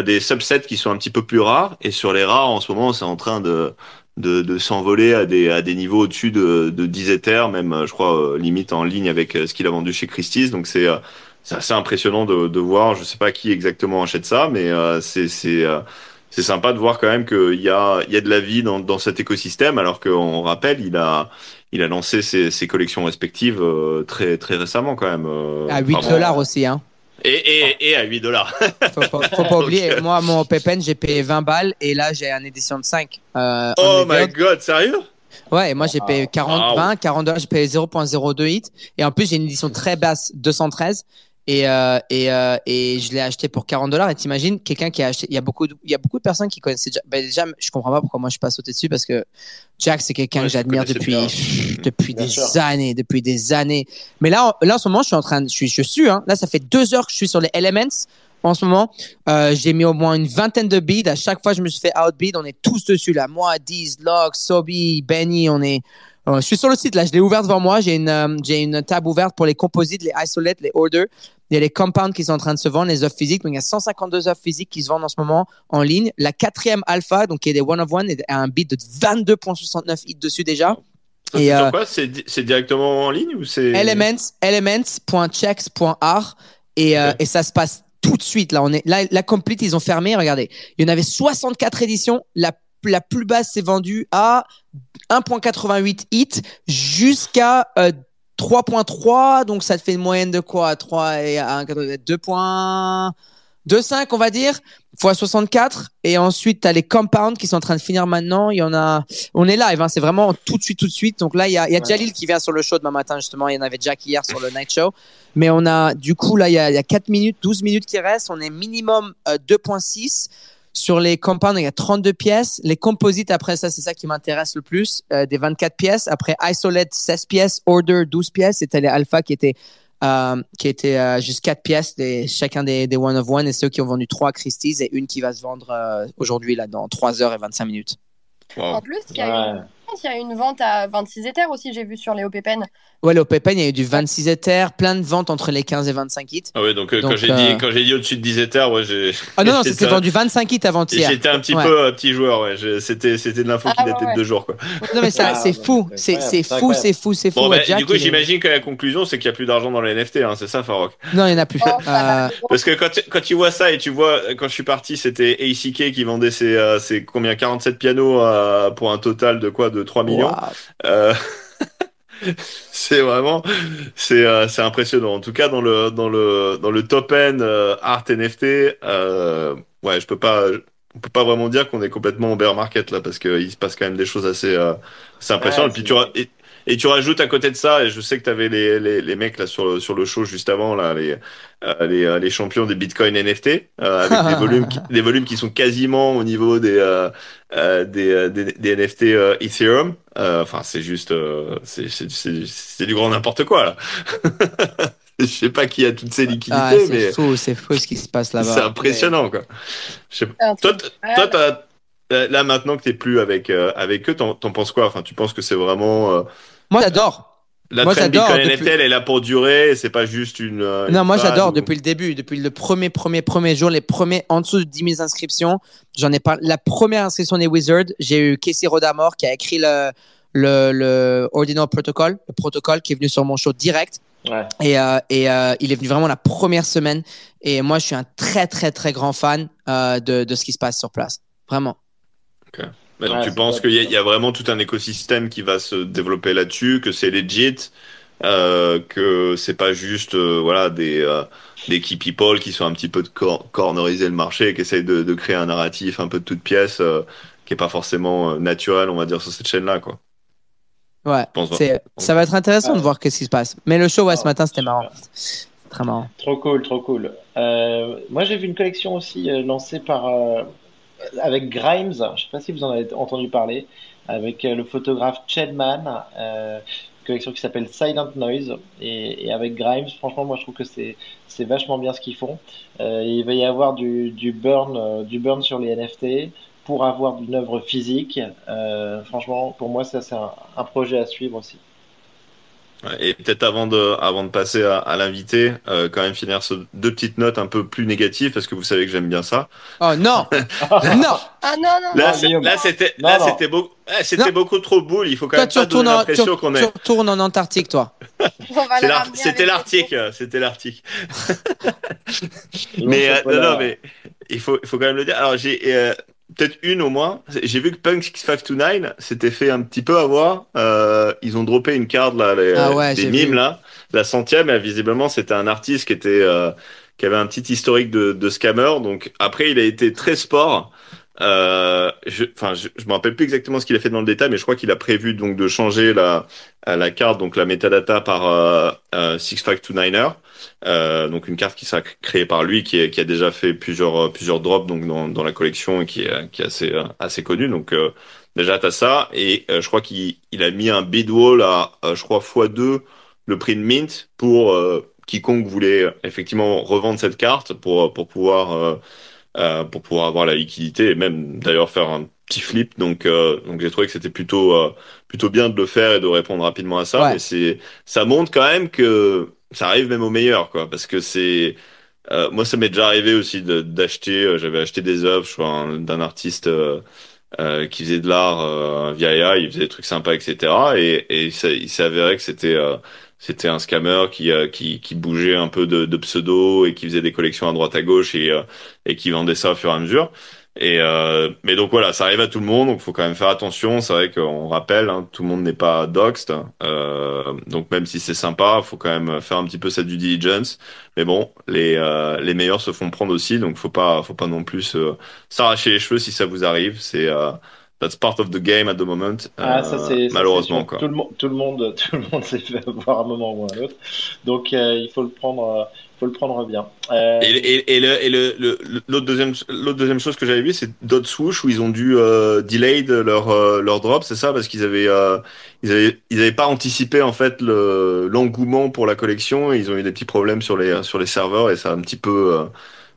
des subsets qui sont un petit peu plus rares, et sur les rares, en ce moment, c'est en train de de, de s'envoler à des à des niveaux au-dessus de, de 10 Ethers, même euh, je crois euh, limite en ligne avec ce qu'il a vendu chez Christie's. Donc c'est c'est assez impressionnant de, de voir. Je sais pas qui exactement achète ça, mais euh, c'est c'est c'est sympa de voir quand même qu'il y a il y a de la vie dans dans cet écosystème, alors qu'on rappelle, il a il a lancé ses, ses collections respectives euh, très très récemment quand même. euh, À 8 enfin, bon. dollars aussi, hein. Et, et, et à 8 dollars. Faut pas, faut pas oublier. Moi, mon Pepen, j'ai payé 20 balles et là, j'ai une édition de 5. Euh, Oh my god, sérieux? Ouais, et moi, j'ai payé 40, Wow. 20, 40 dollars, j'ai payé 0.02 hit. Et en plus, j'ai une édition très basse, 213. Et, euh, et, euh, et je l'ai acheté pour 40 dollars. Et t'imagines, quelqu'un qui a acheté, il y a beaucoup, de, il y a beaucoup de personnes qui connaissaient déjà. Ben déjà, je comprends pas pourquoi moi je suis pas sauté dessus parce que Jack, c'est quelqu'un Ouais, que j'admire depuis, depuis Bien des sûr. années, depuis des années. Mais là, en- là, en ce moment, je suis en train de, je suis, je suis, hein. Là, ça fait deux heures que je suis sur les Elements. En ce moment, euh, j'ai mis au moins une vingtaine de bids. À chaque fois, je me suis fait outbid. On est tous dessus là. Moi, Diz, Locke, Sobi, Benny, on est. euh, je suis sur le site là. Je l'ai ouvert devant moi. J'ai une, euh, j'ai une table ouverte pour les composites, les isolates, les orders. Il y a les compounds qui sont en train de se vendre, les offres physiques. Donc, il y a 152 offres physiques qui se vendent en ce moment en ligne. La quatrième alpha, donc qui est des one of one, à un bid de 22,69 hits dessus déjà. Ça, Et, c'est euh, quoi? C'est c'est directement en ligne ou c'est Elements, elements.checks.art et, euh, et ça se passe tout de suite. Là, on est là, la complete, ils ont fermé. Regardez, il y en avait 64 éditions. La, la plus basse s'est vendue à 1.88 hits jusqu'à euh, 3.3. Donc ça te fait une moyenne de quoi? 3 et 1, 2.25 on va dire fois 64 et ensuite tu as les compounds qui sont en train de finir maintenant. Il y en a on est live hein, c'est vraiment tout de suite tout de suite. Donc là il y a, il y a Ouais. Jalil qui vient sur le show demain matin justement. Il y en avait Jack hier sur le night show. Mais on a du coup là il y a, il y a 4 minutes 12 minutes qui restent. On est minimum euh, 2.6 sur les compounds il y a 32 pièces les composites après ça c'est ça qui m'intéresse le plus euh, des 24 pièces après isolate 16 pièces order 12 pièces c'était les alpha qui étaient euh, qui étaient euh, juste 4 pièces des, chacun des, des one of one et ceux qui ont vendu 3 Christie's et une qui va se vendre euh, aujourd'hui là dans 3 heures et 25 minutes Wow. En plus, il y, a une- Ouais. il y a une vente à 26 éthers aussi, j'ai vu sur Léo Pépin. Ouais, le Pépin, il y a eu du 26 Ethers, plein de ventes entre les 15 et 25 hits. Ah ouais, donc, euh, Donc, quand j'ai euh, dit quand j'ai dit au-dessus de 10 éthers, ouais, j'ai Ah non, non, un- vendu 25 hits avant-hier. j'étais un petit Ouais. peu un petit joueur, ouais. C'était c'était de l'info qui Ah datait ouais, de deux jours, quoi. Non, mais ça, Ah, c'est fou. C'est fou, c'est fou, c'est fou. Bon, Ouais, bah, Jack, du coup, est- j'imagine que la conclusion, c'est qu'il n'y a plus d'argent dans les NFT, hein, c'est ça, Farok Non, il n'y en a plus. Oh. Euh, Parce que quand, tu- quand tu vois ça et tu vois, euh, quand je suis parti, c'était ACK qui vendait ses, euh, ses combien 47 pianos euh, pour un total de quoi? De 3 millions? C'est vraiment, c'est euh, c'est impressionnant. En tout cas, dans le dans le dans le top end euh, art NFT, euh, ouais, je peux pas, on peut pas vraiment dire qu'on est complètement en bear market là, parce que il se passe quand même des choses assez, euh, assez impressionnantes. Et puis tu et, et tu rajoutes à côté de ça, et je sais que tu avais les, les, les mecs là sur le, sur le show juste avant là, les les, les champions des Bitcoin NFT avec des volumes qui, des volumes qui sont quasiment au niveau des des, euh, des, des NFT euh, Ethereum. Euh, Enfin, c'est juste, euh, c'est c'est- c'est- c'est du grand n'importe quoi là. Je sais pas qui a toutes ces liquidités, Ah, c'est mais fou, c'est fou ce qui se passe là-bas. c'est impressionnant quoi. Je sais pas. Toi, toi, t'as- euh, là maintenant que t'es plus avec euh, avec eux, t'en t'en penses quoi? Enfin, tu penses que c'est vraiment euh, Moi, j'adore. La Moi, trend Bitcoin depuis- NFT, elle est là pour durer. C'est pas juste une. euh, Non, une moi j'adore ou- depuis le début, depuis le premier, premier, premier jour, les premiers en dessous de 10 000 inscriptions. J'en ai pas. La première inscription des Wizards, j'ai eu Casey Rodamore qui a écrit le, le, le Ordinal Protocol, le protocole qui est venu sur mon show direct. Ouais. Et, euh, et euh, il est venu vraiment la première semaine. Et moi, je suis un très, très, très grand fan euh, de, de ce qui se passe sur place. Vraiment. Mais donc Ouais, tu penses qu'il y, a- y vraiment tout un écosystème qui va se développer là-dessus, que c'est legit, euh, que c'est pas juste euh, voilà des euh, des key people qui sont un petit peu de cor corneriser le marché, et qui essayent de, de créer un narratif un peu de toute pièce, euh, qui est pas forcément euh, naturel, on va dire, sur cette chaîne-là, quoi. Ouais. C'est, ça va être intéressant Ouais. de voir qu'est-ce qui se passe. Mais le show, ouais, ce Ah, matin, c'était marrant. Très marrant. Trop cool, trop cool. Euh, moi, j'ai vu une collection aussi euh, lancée par euh, avec Grimes. Je sais pas si vous en avez entendu parler, avec euh, le photographe Chedman. Euh, collection qui s'appelle Silent Noise et, avec Grimes. Franchement, moi, je trouve que c'est vachement bien ce qu'ils font. Euh, il va y avoir du burn du burn sur les NFT pour avoir une œuvre physique. Franchement, pour moi, ça c'est un projet à suivre aussi. Et peut-être avant de, avant de passer à, à l'invité, euh, quand même finir sur deux petites notes un peu plus négatives, parce que vous savez que j'aime bien ça. Oh non! non! Ah non, non, Là, là, c'était, beaucoup, eh, c'était Non. beaucoup trop boule. Il faut quand Toi, même tu pas donner retournes, en, tu, l'impression qu'on tu est. retournes en Antarctique, toi. C'était l'Arctique, c'était l'Arctique. Mais euh, non, non, mais il faut, il faut quand même le dire. Alors j'ai euh, peut-être une au moins. J'ai vu que Punk 6529 s'était fait un petit peu avoir. Euh, ils ont droppé une carte là, les, Ah ouais, des j'ai mimes vu. là, la centième. Et visiblement, c'était un artiste qui était, euh, qui avait un petit historique de, de scammer. Donc après, il a été très sport. Euh, je, enfin, je, je me rappelle plus exactement ce qu'il a fait dans le détail, mais je crois qu'il a prévu donc de changer la la carte, donc la metadata par euh, euh, 6529er, euh, donc une carte qui sera créée par lui, qui, est, qui a déjà fait plusieurs euh, plusieurs drops donc dans, dans la collection et qui est qui est assez euh, assez connu. Donc euh, déjà t'as ça et euh, je crois qu'il il a mis un bid wall à euh, je crois x2 le prix de mint pour euh, quiconque voulait effectivement revendre cette carte pour pour pouvoir euh, pour pouvoir avoir la liquidité et même d'ailleurs faire un petit flip. Donc, euh, donc j'ai trouvé que c'était plutôt, euh, plutôt bien de le faire et de répondre rapidement à ça. Ouais. Mais c'est, ça montre quand même que ça arrive même au meilleur, quoi. Parce que c'est, euh, moi, ça m'est déjà arrivé aussi d'acheter. euh, J'avais acheté des œuvres, je crois, d'un artiste. qui faisait de l'art euh, via AI, il faisait des trucs sympas, etc. Et, et ça- il s'est avéré que c'était euh, c'était un scammer qui, euh, qui qui bougeait un peu de, de pseudo et qui faisait des collections à droite à gauche et euh, et qui vendait ça au fur et à mesure. Et euh, mais donc voilà, ça arrive à tout le monde, donc faut quand même faire attention. C'est vrai qu'on rappelle, hein, tout le monde n'est pas doxed, euh, donc même si c'est sympa, faut quand même faire un petit peu cette due diligence. Mais bon, les euh, les meilleurs se font prendre aussi, donc faut pas faut pas non plus s'arracher les cheveux si ça vous arrive. C'est euh, that's part of the game at the moment. Ah, euh, ça c'est ça, malheureusement quoi. Tout le, monde, tout le monde, tout le monde s'est fait avoir à un moment ou à un autre. Donc euh, il faut le prendre, euh, faut le prendre bien. Euh, Et, et, et, le, et le, le- l'autre deuxième, l'autre deuxième chose que j'avais vu, c'est Dot Swoosh où ils ont dû euh, delay de leur euh, leur drop, c'est ça, parce qu'ils avaient euh, ils avaient ils avaient pas anticipé en fait le l'engouement pour la collection. Et ils ont eu des petits problèmes sur les sur les serveurs et ça a un petit peu euh,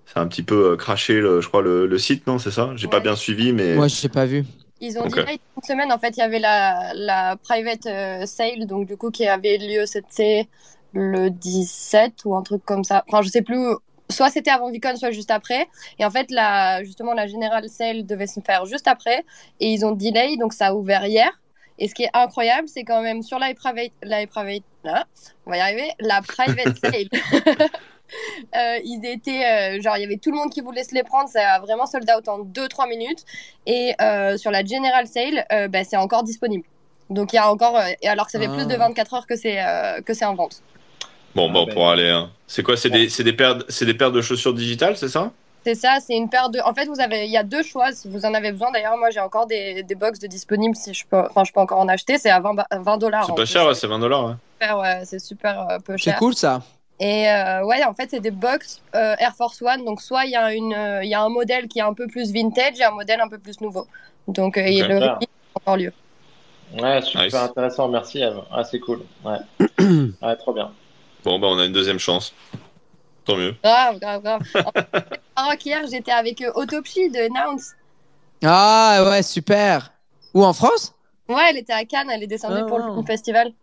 ça a un petit peu craché, le, je crois, le, le site, non, c'est ça? J'ai pas Ouais. bien suivi, mais Moi, je l'ai pas vu. Ils ont Ok. dit là, une semaine, en fait, il y avait la, la private euh, sale, donc du coup, qui avait lieu, c'était le 17 ou un truc comme ça. Enfin, je sais plus. Soit c'était avant Vicon, soit juste après. Et en fait, la, justement, la general sale devait se faire juste après. Et ils ont delay, donc ça a ouvert hier. Et ce qui est incroyable, c'est quand même sur la private, la private, ah, on va y arriver, la private sale. Euh, ils étaient euh, genre il y avait tout le monde qui voulait se les prendre ça a vraiment sold out en 2-3 minutes et euh, sur la general sale euh, bah, c'est encore disponible donc il y a encore euh, et alors que ça fait Ah. plus de 24 heures que c'est euh, que c'est en vente bon, Ah, bon, ben. pour aller. hein. C'est quoi? C'est des c'est des paires c'est des paires de chaussures digitales, c'est ça? C'est ça c'est une paire de en fait vous avez il y a deux choix si vous en avez besoin d'ailleurs moi j'ai encore des, des box de disponibles si je peux enfin je peux encore en acheter c'est à 20 ba- 20 dollars C'est pas cher, ouais, c'est 20 dollars. Ouais. super, ouais, c'est super euh, peu C'est cher cool ça. Et euh, ouais, en fait, c'est des box euh, Air Force One. Donc, soit il y, a une, euh, il y a un modèle qui est un peu plus vintage et un modèle un peu plus nouveau. Donc, euh, et le Ah. replay a encore lieu. Ouais, super Nice. intéressant, merci Eve. Ah, c'est cool. Ouais. ouais, trop bien. Bon, bah on a une deuxième chance. Tant mieux. Grave, grave, grave. En fait, hier, j'étais avec Autopsy de Nouns. Ah ouais, super. Où en France? Ouais, elle était à Cannes, elle est descendue Ah, pour wow. le festival.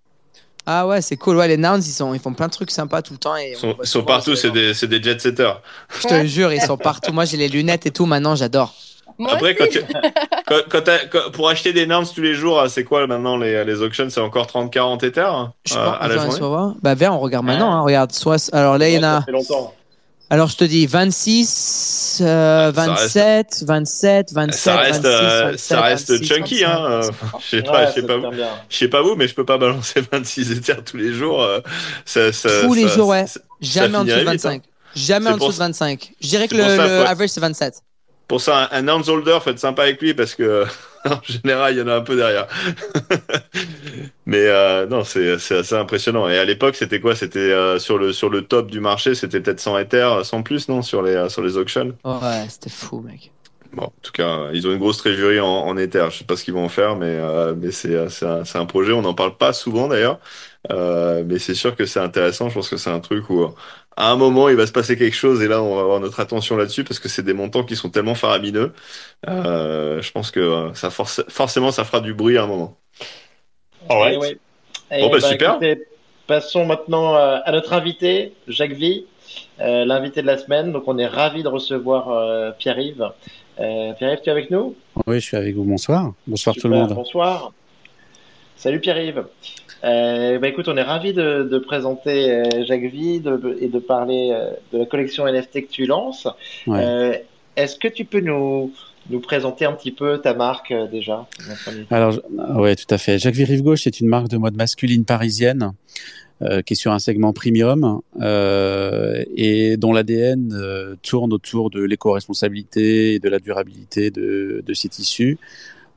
Ah ouais, c'est cool. Ouais, les Nouns, ils, sont, ils font plein de trucs sympas tout le temps. Et Ils on sont, ils partout, c'est des, des jet setters. Je te jure, ils sont partout. Moi, j'ai les lunettes et tout. Maintenant, j'adore. Moi Après, aussi. quand tu, quand, quand t'as- quand- pour acheter des norms tous les jours, ah, c'est quoi maintenant les, les auctions? C'est encore 30-40 Ethers Je euh, pense- à la journée? Bah, viens, on regarde maintenant. Hein. Regarde, soit. Alors là, il y en Ça a. Alors, je te dis 26, euh, Ça 27, 27, 27, Ça reste, 26, euh, 27, ça reste 26, chunky, 25. hein. euh, Je sais pas, Ouais, je sais pas, vous- tient bien. je sais pas vous, mais je peux pas balancer 26 Ethers tous les jours. euh, ça, ça, Tous les jours, ouais. Jamais en dessous de finirait vite, 25. Jamais C'est en dessous de 25. Je dirais que le, ça, le average, c'est 27. Pour ça, un, un ounce holder, faut être sympa avec lui parce que en général, il y en a un peu derrière. Mais euh, non, c'est assez impressionnant. Et à l'époque, c'était quoi? C'était euh, sur le sur le top du marché, c'était peut-être 100 Ethers, 100 plus, non? Sur les euh, sur les auctions. Ouais, c'était fou, mec. Bon, en tout cas, ils ont une grosse trésorerie en, en Ether. Je sais pas ce qu'ils vont en faire, mais euh, mais c'est euh, un, un projet. On n'en parle pas souvent d'ailleurs, euh, mais c'est sûr que c'est intéressant. Je pense que c'est un truc où euh, à un moment il va se passer quelque chose et là on va avoir notre attention là-dessus parce que c'est des montants qui sont tellement faramineux. Euh, je pense que euh, ça force, forcément ça fera du bruit à un moment. Alright. Eh oui. Eh Bon, bah, ben, super. écoutez, passons maintenant euh, à notre invité, Jacques Vie, euh, l'invité de la semaine. Donc, on est ravi de recevoir euh, Pierre-Yves. Euh, Pierre-Yves, tu es avec nous? Oui, je suis avec vous. Bonsoir. Bonsoir tout le monde. Bonsoir. Salut Pierre-Yves. Euh, bah, écoute, on est ravi de, de présenter euh, Jacques Vie de- et de parler euh, de la collection NFT que tu lances. Ouais. Euh, Est-ce que tu peux nous, nous présenter un petit peu ta marque euh, déjà Alors, ah ouais, tout à fait. Jacques Virive Gauche est une marque de mode masculine parisienne qui est sur un segment premium et dont l'ADN tourne autour de l'éco-responsabilité et de la durabilité de, de ces tissus.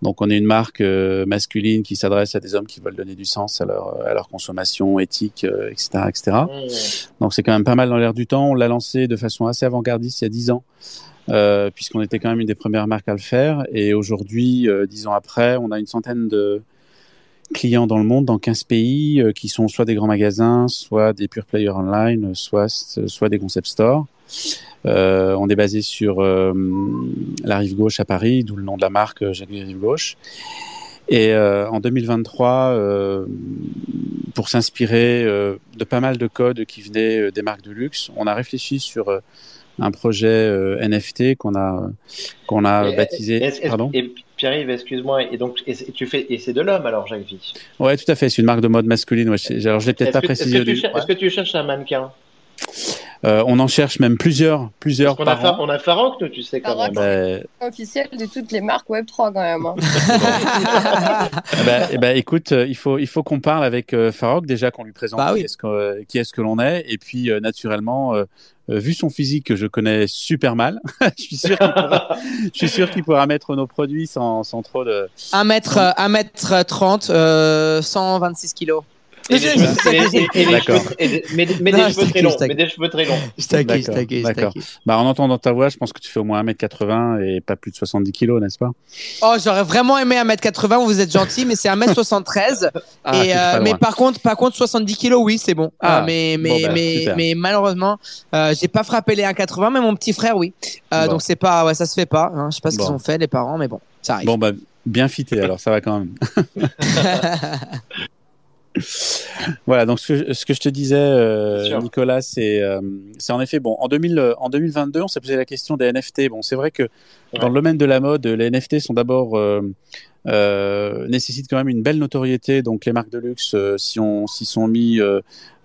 Donc on est une marque euh, masculine qui s'adresse à des hommes qui veulent donner du sens à leur, à leur consommation éthique, euh, etc., etc. Mmh. Donc c'est quand même pas mal dans l'air du temps. On l'a lancé de façon assez avant-gardiste il y a 10 ans, euh, puisqu'on était quand même une des premières marques à le faire. Et aujourd'hui, euh, 10 ans après, on a une centaine de clients dans le monde, dans 15 pays, euh, qui sont soit des grands magasins, soit des pure players online, soit, soit des concept stores. Euh, on est basé sur euh, la rive gauche à Paris, d'où le nom de la marque euh, Jacques Rive Gauche. Et euh, en 2023, euh, pour s'inspirer euh, de pas mal de codes qui venaient des marques de luxe, on a réfléchi sur un projet euh, NFT qu'on a qu'on a baptisé. Pardon. Pierre-Yves, excuse-moi, et donc et tu fais et c'est de l'homme alors, Jacques Vie. Ouais, tout à fait. C'est une marque de mode masculine. Ouais, alors je l'ai peut-être pas que, est-ce précisé que est-ce que tu cherches un mannequin? Euh, on en cherche même plusieurs, plusieurs Parce a, an. on a Farok, nous, tu sais quand Farok. même. Ben, Officiel de toutes les marques Web3 quand même. hein. Ben, écoute, euh, il faut il faut qu'on parle avec euh, Farok déjà qu'on lui présente Bah oui. qui est-ce que qui est-ce que l'on est et puis euh, naturellement euh, vu son physique que je connais super mal, je suis sûr qu'il pourra, je suis sûr qu'il pourra mettre nos produits sans sans trop de 1 mètre, euh, 1 mètre 30, euh, 126 kilos. Et des cheveux- très longs. Mais des cheveux très longs. Je taquine, je D'accord, bah en entendant ta voix, je pense que tu fais au moins 1m80 et pas plus de 70 kilos, n'est-ce pas? Oh, j'aurais vraiment aimé 1m80, vous êtes gentil, mais c'est 1m73. Ah, et, euh, mais par contre, par contre, 70 kilos, oui, c'est bon. Ah, Euh, mais, mais, bon, bah, mais, mais malheureusement, euh, j'ai pas frappé les 1,80, mais mon petit frère, oui. Euh, Bon. Donc c'est pas, ouais, ça se fait pas. hein. Je sais pas ce qu'ils ont fait, les parents, mais bon, ça arrive. Bon bah bien fité alors ça va quand même. Voilà, donc ce que, ce que je te disais, euh. Nicolas, c'est euh, c'est en effet bon. En, 2000, euh, en 2022, on s'est posé la question des NFT. Bon, c'est vrai que dans le domaine de la mode, les NFT sont d'abord euh, nécessitent quand même une belle notoriété. Donc les marques de luxe s'y ont s'y sont mis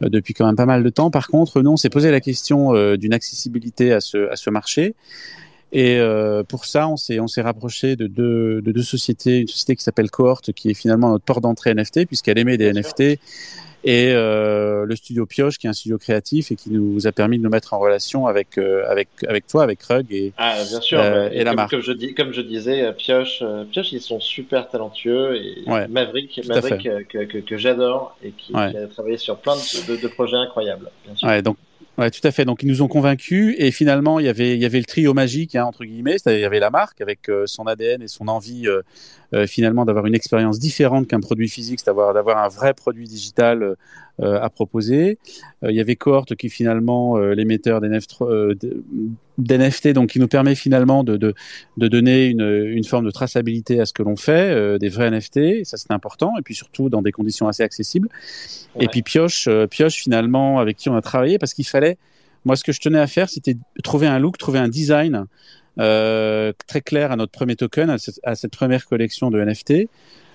depuis quand même pas mal de temps. Par contre, nous, on s'est posé la question d'une accessibilité à ce à ce marché. Et euh, pour ça, on s'est on s'est rapproché de deux de deux sociétés, une société qui s'appelle Cohort, qui est finalement notre porte d'entrée NFT puisqu'elle émet des. NFT, et euh, le studio Pioche, qui est un studio créatif et qui nous a permis de nous mettre en relation avec euh, avec avec toi, avec Rug et Ah, bien sûr. Mais et la comme, marque. Comme je, dis, comme je disais, Pioche, Pioche, ils sont super talentueux. Et Ouais. Maverick, Maverick que, que, que j'adore et qui, Ouais. qui a travaillé sur plein de, de, de projets incroyables. Bien sûr. Ouais, donc ouais, tout à fait. Donc ils nous ont convaincus et finalement il y avait il y avait le trio magique hein, entre guillemets, il y avait la marque avec euh, son ADN et son envie euh, euh, finalement d'avoir une expérience différente qu'un produit physique, c'est d'avoir d'avoir un vrai produit digital à proposer. Euh, il y avait Cohort qui finalement euh, l'émetteur d'NF euh, d'NFT donc qui nous permet finalement de de, de donner une, une forme de traçabilité à ce que l'on fait, euh, des vrais NFT, ça c'est important et puis surtout dans des conditions assez accessibles. Et puis Pioche, euh, Pioche finalement avec qui on a travaillé parce qu'il fallait, moi ce que je tenais à faire c'était trouver un look, trouver un design euh, très clair à notre premier token, à cette, à cette première collection de NFT.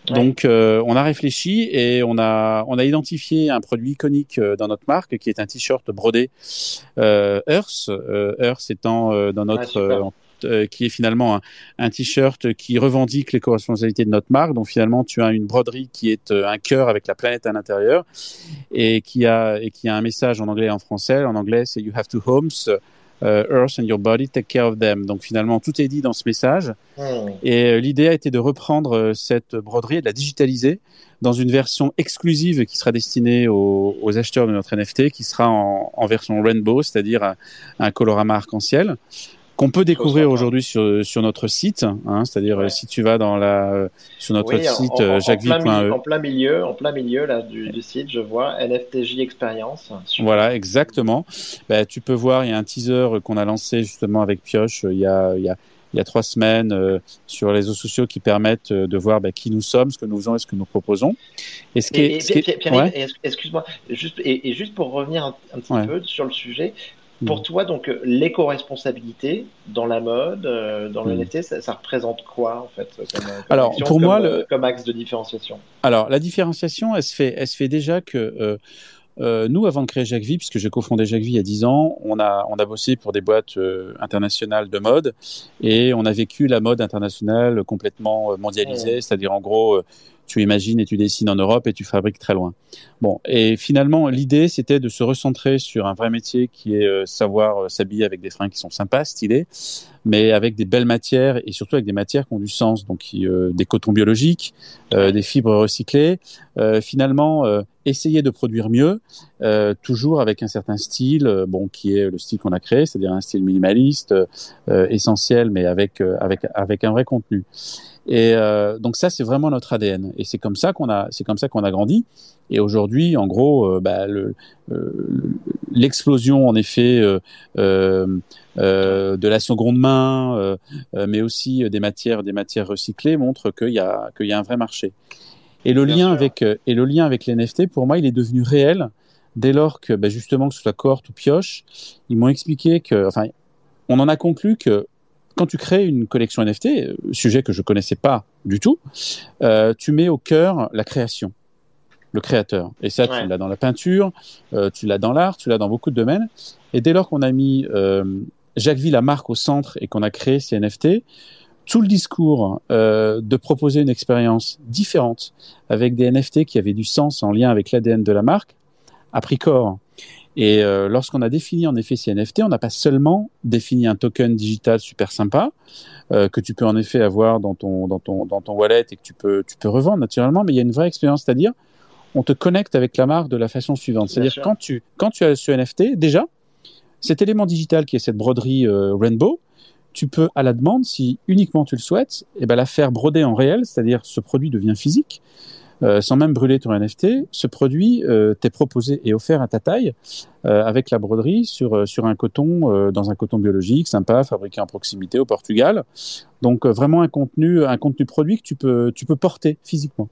Ouais. Donc euh, on a réfléchi et on a on a identifié un produit iconique euh, dans notre marque qui est un t-shirt brodé euh, Earth, euh, Earth étant euh, dans notre euh, qui est finalement un, un t-shirt qui revendique les co-responsabilités de notre marque. Donc finalement, tu as une broderie qui est un cœur avec la planète à l'intérieur et qui a et qui a un message en anglais et en français. En anglais, c'est You have two homes, Earth and your body, take care of them. Donc finalement, tout est dit dans ce message. Hmm. Et euh, l'idée a été de reprendre euh, cette broderie et de la digitaliser dans une version exclusive qui sera destinée aux, aux acheteurs de notre NFT, qui sera en, en version rainbow, c'est-à-dire un colorama arc-en-ciel qu'on peut découvrir aujourd'hui sur, sur notre site, hein, c'est-à-dire Ouais. euh, si tu vas dans la euh, sur notre Oui, site en, euh, en, plein milieu, jacqueville.e. en plein milieu, en plein milieu là, du, du site, je vois NFTJ Experience. Voilà, exactement. Bah, tu peux voir, il y a un teaser qu'on a lancé justement avec Pioche il y a, il y a, il y a trois semaines euh, sur les réseaux sociaux qui permettent euh, de voir bah, qui nous sommes, ce que nous faisons et ce que nous proposons. Et ce qui est, est- ouais. excuse-moi, juste, et, et juste pour revenir un, un petit Ouais. peu sur le sujet. Pour toi, donc, l'éco-responsabilité dans la mode, euh, dans le Mm. NFT, ça, ça représente quoi, en fait, comme, comme Alors, action, pour comme, moi, euh, le- comme axe de différenciation Alors, la différenciation, elle se fait, elle se fait déjà que euh, euh, nous, avant de créer Jacques Vie, puisque j'ai cofondé Jacques Vie il y a 10 ans, on a, on a bossé pour des boîtes internationales de mode et on a vécu la mode internationale complètement mondialisée, c'est-à-dire en gros, tu imagines et tu dessines en Europe et tu fabriques très loin. Bon, et finalement, l'idée, c'était de se recentrer sur un vrai métier qui est euh, savoir euh, s'habiller avec des fringues qui sont sympas, stylés, mais avec des belles matières et surtout avec des matières qui ont du sens, donc euh, des cotons biologiques, des fibres recyclées. Finalement, essayer de produire mieux, toujours avec un certain style, bon, qui est le style qu'on a créé, c'est-à-dire un style minimaliste, essentiel, mais avec avec avec un vrai contenu. Et euh, donc ça, c'est vraiment notre ADN. Et c'est comme ça qu'on a, c'est comme ça qu'on a grandi. Et aujourd'hui, en gros, euh, bah, le- euh, l'explosion, en effet, de la seconde main, mais aussi des matières, des matières recyclées, montre qu'il y a qu'il y a un vrai marché. Et le Bien lien sûr. avec et le lien avec les NFT, pour moi, il est devenu réel dès lors que, bah, justement, que ce soit Cohort ou Pioche, ils m'ont expliqué que, enfin, on en a conclu que quand tu crées une collection NFT, euh, sujet que je connaissais pas du tout, euh, tu mets au cœur la création, le créateur. Et ça, Ouais. tu l'as dans la peinture, euh, tu l'as dans l'art, tu l'as dans beaucoup de domaines. Et dès lors qu'on a mis euh, Jacques Ville, la marque, au centre et qu'on a créé ces NFT, tout le discours euh, de proposer une expérience différente avec des NFT qui avaient du sens en lien avec l'ADN de la marque a pris corps. Et euh, lorsqu'on a défini en effet ces NFT, on n'a pas seulement défini un token digital super sympa euh, que tu peux en effet avoir dans ton dans ton dans ton wallet et que tu peux tu peux revendre naturellement, mais il y a une vraie expérience, c'est-à-dire on te connecte avec la marque de la façon suivante, c'est-à-dire quand tu quand tu as ce NFT déjà cet élément digital qui est cette broderie euh, rainbow, tu peux à la demande, si uniquement tu le souhaites, eh ben la faire broder en réel, c'est-à-dire ce produit devient physique. Euh, sans même brûler ton NFT, ce produit euh, t'est proposé et offert à ta taille euh, avec la broderie sur euh, sur un coton euh, dans un coton biologique sympa fabriqué en proximité au Portugal. Donc euh, vraiment un contenu un contenu produit que tu peux tu peux porter physiquement.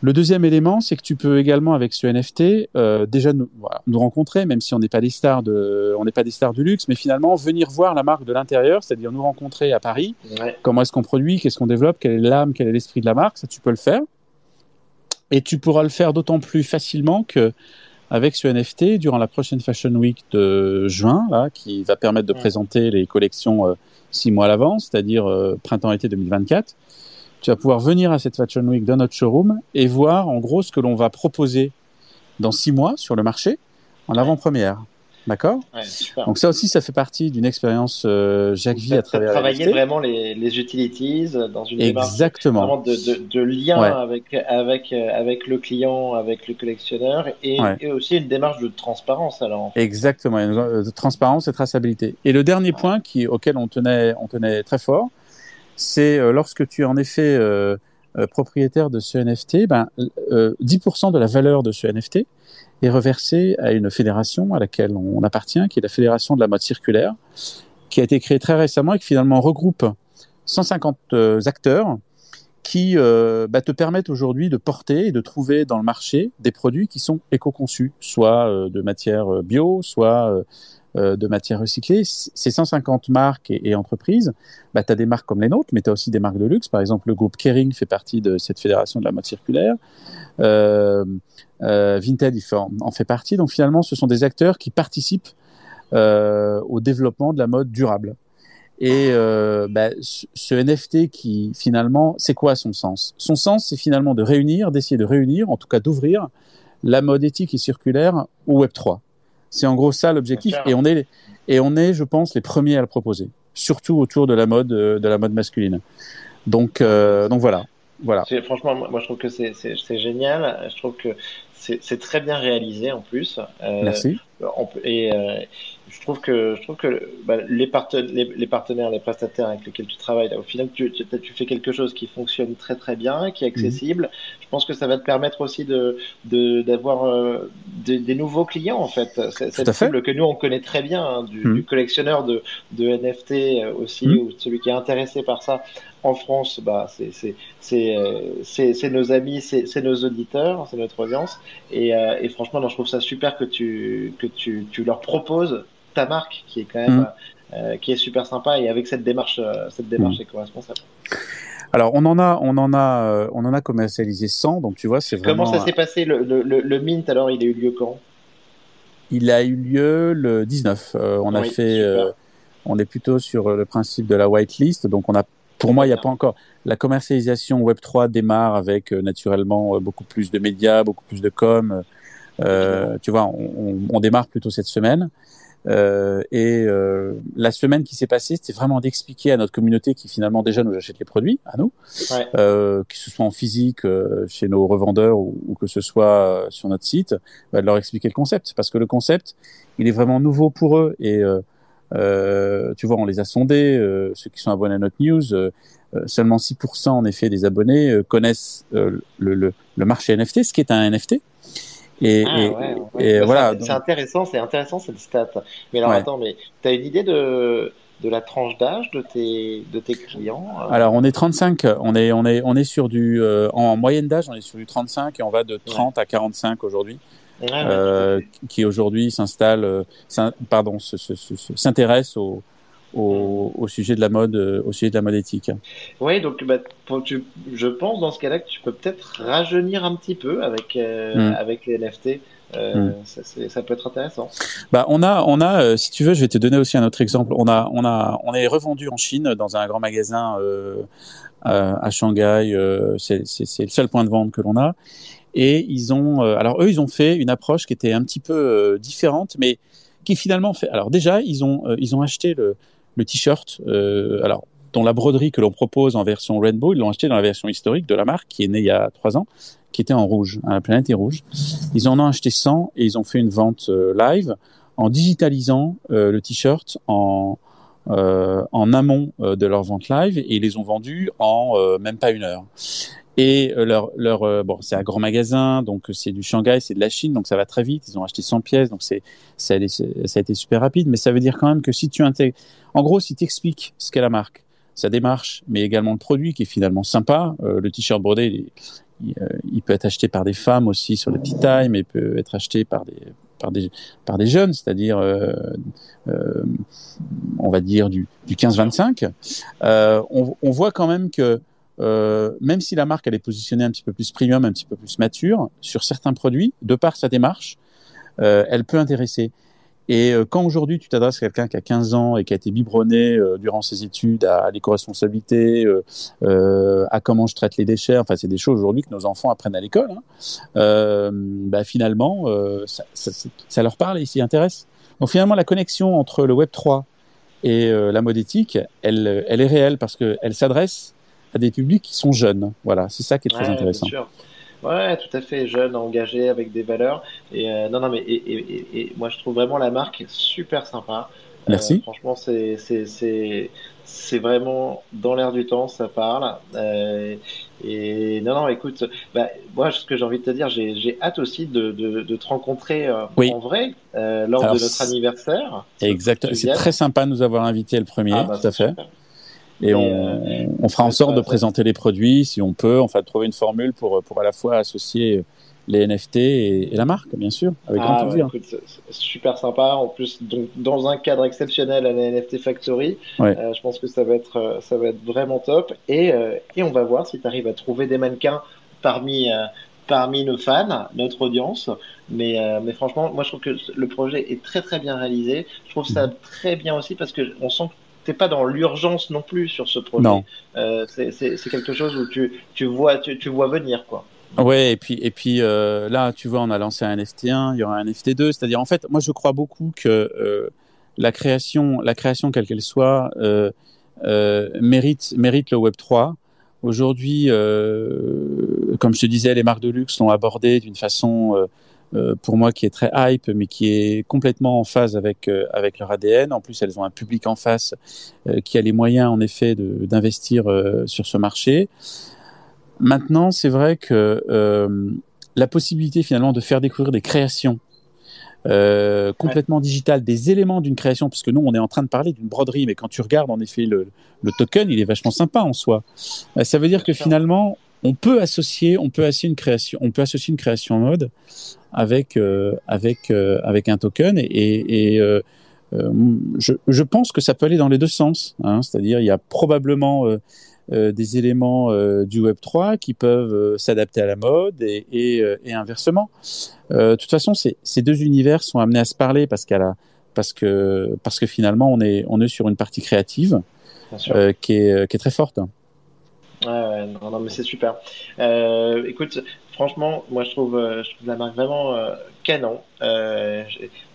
Le deuxième élément, c'est que tu peux également avec ce NFT euh, déjà nous, voilà, nous rencontrer, même si on n'est pas des stars de, on n'est pas des stars du luxe, mais finalement venir voir la marque de l'intérieur, c'est-à-dire nous rencontrer à Paris, Ouais. comment est-ce qu'on produit, qu'est-ce qu'on développe, quelle est l'âme, quel est l'esprit de la marque, ça tu peux le faire. Et tu pourras le faire d'autant plus facilement que avec ce NFT, durant la prochaine Fashion Week de juin, là, qui va permettre de Ouais. présenter les collections euh, six mois à l'avance, c'est-à-dire euh, printemps-été 2024, tu vas pouvoir venir à cette Fashion Week dans notre showroom et voir en gros ce que l'on va proposer dans six mois sur le marché en avant-première. D'accord Ouais. Donc ça aussi, ça fait partie d'une expérience euh, Jacques Vie à travers la travailler vraiment les, les utilities dans une démarche Exactement. vraiment de, de, de lien Ouais. avec, avec, euh, avec le client, avec le collectionneur et, Ouais. et aussi une démarche de transparence. Alors, Exactement, euh, de transparence et traçabilité. Et le dernier point qui, auquel on tenait, on tenait très fort, c'est lorsque tu es en effet euh, propriétaire de ce NFT, ben, euh, 10% de la valeur de ce NFT est reversée à une fédération à laquelle on appartient, qui est la Fédération de la mode circulaire, qui a été créée très récemment et qui finalement regroupe 150 euh, acteurs qui euh, bah, te permettent aujourd'hui de porter et de trouver dans le marché des produits qui sont éco-conçus, soit euh, de matière bio, soit de matière recyclée. C- Ces 150 marques et, entreprises, bah, tu as des marques comme les nôtres, mais tu as aussi des marques de luxe. Par exemple, le groupe Kering fait partie de cette fédération de la mode circulaire. Euh, euh, Vinted en, fait partie. Donc finalement, ce sont des acteurs qui participent euh, au développement de la mode durable. Et euh, bah, ce ce NFT qui finalement, c'est quoi son sens? Son sens, c'est finalement de réunir, d'essayer de réunir, en tout cas d'ouvrir la mode éthique et circulaire au Web 3. C'est en gros ça l'objectif, et on est et on est, je pense, les premiers à le proposer, surtout autour de la mode euh, de la mode masculine. Donc euh, donc voilà, voilà. franchement, moi, je trouve que c'est génial. Je trouve que c'est c'est très bien réalisé en plus. Euh, Merci. on peut- et je trouve que je trouve que bah, les, parten- les, les partenaires, les prestataires avec lesquels tu travailles, là, au final, tu, tu, tu fais quelque chose qui fonctionne très très bien, qui est accessible. Je pense que ça va te permettre aussi de de- d'avoir euh, des, des nouveaux clients en fait. C'est- Cette cible que nous on connaît très bien, hein, du, Mhm. du collectionneur de, de NFT euh, aussi, Mhm. ou celui qui est intéressé par ça. En France, bah, c'est euh, c'est c'est nos amis, c'est c'est nos auditeurs, c'est notre audience. Et, euh, et franchement, non, je trouve ça super que tu, que tu, tu leur proposes ta marque, qui est quand même, Mhm. euh, qui est super sympa, et avec cette démarche, euh, cette démarche Mhm. éco-responsable. Alors on en a on en a euh, on en a commercialisé 100, donc tu vois c'est vraiment. Comment ça s'est passé le, le, mint alors Il a eu lieu quand? Il a eu lieu le 19. Euh, on a fait, euh, on est plutôt sur le principe de la whitelist, donc on a pour moi, il n'y a pas encore. La commercialisation Web3 démarre avec euh, naturellement euh, beaucoup plus de médias, beaucoup plus de com. Euh, tu vois, on, on, on démarre plutôt cette semaine. Euh, et euh, la semaine qui s'est passée, c'était vraiment d'expliquer à notre communauté qui finalement déjà nous achète les produits, à nous, Ouais. euh, que ce soit en physique euh, chez nos revendeurs ou, ou que ce soit euh, sur notre site, bah, de leur expliquer le concept, parce que le concept, il est vraiment nouveau pour eux et euh, tu vois, on les a sondés, euh, ceux qui sont abonnés à notre news, seulement 6% en effet des abonnés connaissent le, le, le marché NFT, ce qui est un NFT. Et, Ah, et, ouais, ouais. et Bah, voilà. c'est- donc- intéressant, c'est intéressant cette stat. Mais alors Ouais. attends, mais t'as une idée de, de la tranche d'âge de tes, de tes clients euh? Alors on est 35, on est on est on est sur du euh, en moyenne d'âge, on est sur du 35 et on va de 30 à 45 aujourd'hui, euh, qui aujourd'hui s'installe, euh, pardon, se- se- se- se- s'intéresse au, au au sujet de la mode, euh, au sujet de la mode éthique. Oui, donc bah, tu, je pense dans ce cas-là que tu peux peut-être rajeunir un petit peu avec, euh, Mm. avec les NFT. Euh, Mm. ça, peut être intéressant. Bah on a on a euh, si tu veux, je vais te donner aussi un autre exemple. On a on a on est revendu en Chine dans un grand magasin à Shanghai. c'est le seul point de vente que l'on a. Et ils ont, alors eux, ils ont fait une approche qui était un petit peu différente, mais qui finalement fait. Alors déjà, ils ont, ils ont acheté le, le t-shirt, euh, alors dont la broderie que l'on propose en version Rainbow, ils l'ont acheté dans la version historique de la marque qui est née il y a trois ans, qui était en rouge. hein, la planète est rouge. Ils en ont acheté 100 et ils ont fait une vente euh, live en digitalisant euh, le t-shirt en en amont de leur vente live et ils les ont vendus en même pas une heure. Et euh, leur, leur euh, bon, c'est un grand magasin, donc c'est du Shanghai, c'est de la Chine, donc ça va très vite. Ils ont acheté 100 pièces, donc c'est ça, ça a été super rapide. Mais ça veut dire quand même que si tu intègres, en gros, si tu expliques ce qu'est la marque, sa démarche, mais également le produit qui est finalement sympa, euh, le t-shirt brodé, il, euh, peut être acheté par des femmes aussi sur les petites tailles, mais il peut être acheté par des par des par des jeunes, c'est-à-dire euh, euh, on va dire du, du 15-25. Euh, on, on voit quand même que euh, même si la marque elle est positionnée un petit peu plus premium, un petit peu plus mature sur certains produits, de par sa démarche, euh, elle peut intéresser. Et euh, quand aujourd'hui tu t'adresses à quelqu'un qui a 15 ans et qui a été biberonné durant ses études à, l'éco-responsabilité, à comment je traite les déchets, enfin c'est des choses aujourd'hui que nos enfants apprennent à l'école, hein, bah, finalement ça, leur parle et ils s'y intéressent. Donc finalement la connexion entre le Web 3 et la mode éthique, elle est réelle parce qu'elle s'adresse à des publics qui sont jeunes. Voilà, c'est ça qui est très Ouais, intéressant. bien sûr. Ouais, tout à fait, jeune, engagé, avec des valeurs. Et euh, non, non, mais et, et, et, et moi je trouve vraiment la marque super sympa. Euh, Merci. franchement, c'est c'est c'est c'est vraiment dans l'air du temps, ça parle. Euh, et non, non, écoute, bah, moi ce que j'ai envie de te dire, j'ai j'ai hâte aussi de de, de te rencontrer Oui. en vrai lors Alors, de notre anniversaire. Exactement. C'est très sympa de nous avoir invités le premier, Ah, bah, tout à fait. super. Et on, on fera en sorte de présenter les produits si on peut, enfin de trouver une formule pour, pour à la fois associer les NFT et, et la marque, bien sûr, avec grand Ah, ouais, plaisir. écoute, super sympa. En plus, donc, dans un cadre exceptionnel à la NFT Factory, Ouais. euh, je pense que ça va être, euh, ça va être vraiment top. Et, euh, et on va voir si tu arrives à trouver des mannequins parmi, euh, parmi nos fans, notre audience. Mais, euh, mais franchement, moi, je trouve que le projet est très, très bien réalisé. Je trouve ça très bien aussi parce que on sent que t'es pas dans l'urgence non plus sur ce projet. Non. Euh, c'est quelque chose où tu, tu vois, tu, tu vois venir, quoi. Ouais, et puis et puis euh, là, tu vois, on a lancé un NFT1, il y aura un NFT2, c'est-à-dire en fait, moi je crois beaucoup que euh, la création, la création quelle qu'elle soit, mérite mérite le Web 3. Aujourd'hui, comme je te disais, les marques de luxe l'ont abordé d'une façon euh, pour moi qui est très hype, mais qui est complètement en phase avec euh, avec leur ADN. En plus, elles ont un public en face euh, qui a les moyens, en effet, d'investir sur ce marché. Maintenant, c'est vrai que la possibilité finalement de faire découvrir des créations euh, complètement digitales, des éléments d'une création, parce que nous, on est en train de parler d'une broderie, mais quand tu regardes en effet le, le token, il est vachement sympa en soi. Euh, ça veut dire que finalement, on peut associer, on peut associer une création, on peut associer une création mode avec euh, avec euh, avec un token et, et, euh, euh, je, je pense que ça peut aller dans les deux sens. Hein, C'est-à-dire, il y a probablement euh, euh, des éléments euh, du Web 3 qui peuvent s'adapter à la mode et, et, euh, et inversement. Euh, de toute façon, ces, deux univers sont amenés à se parler parce qu'à la parce que parce que finalement on est on est sur une partie créative. Euh, qui, est, qui est très forte. Ouais, ouais, non, non, mais c'est super. Euh, écoute, franchement, moi je trouve, euh, je trouve la marque vraiment euh, canon. Euh,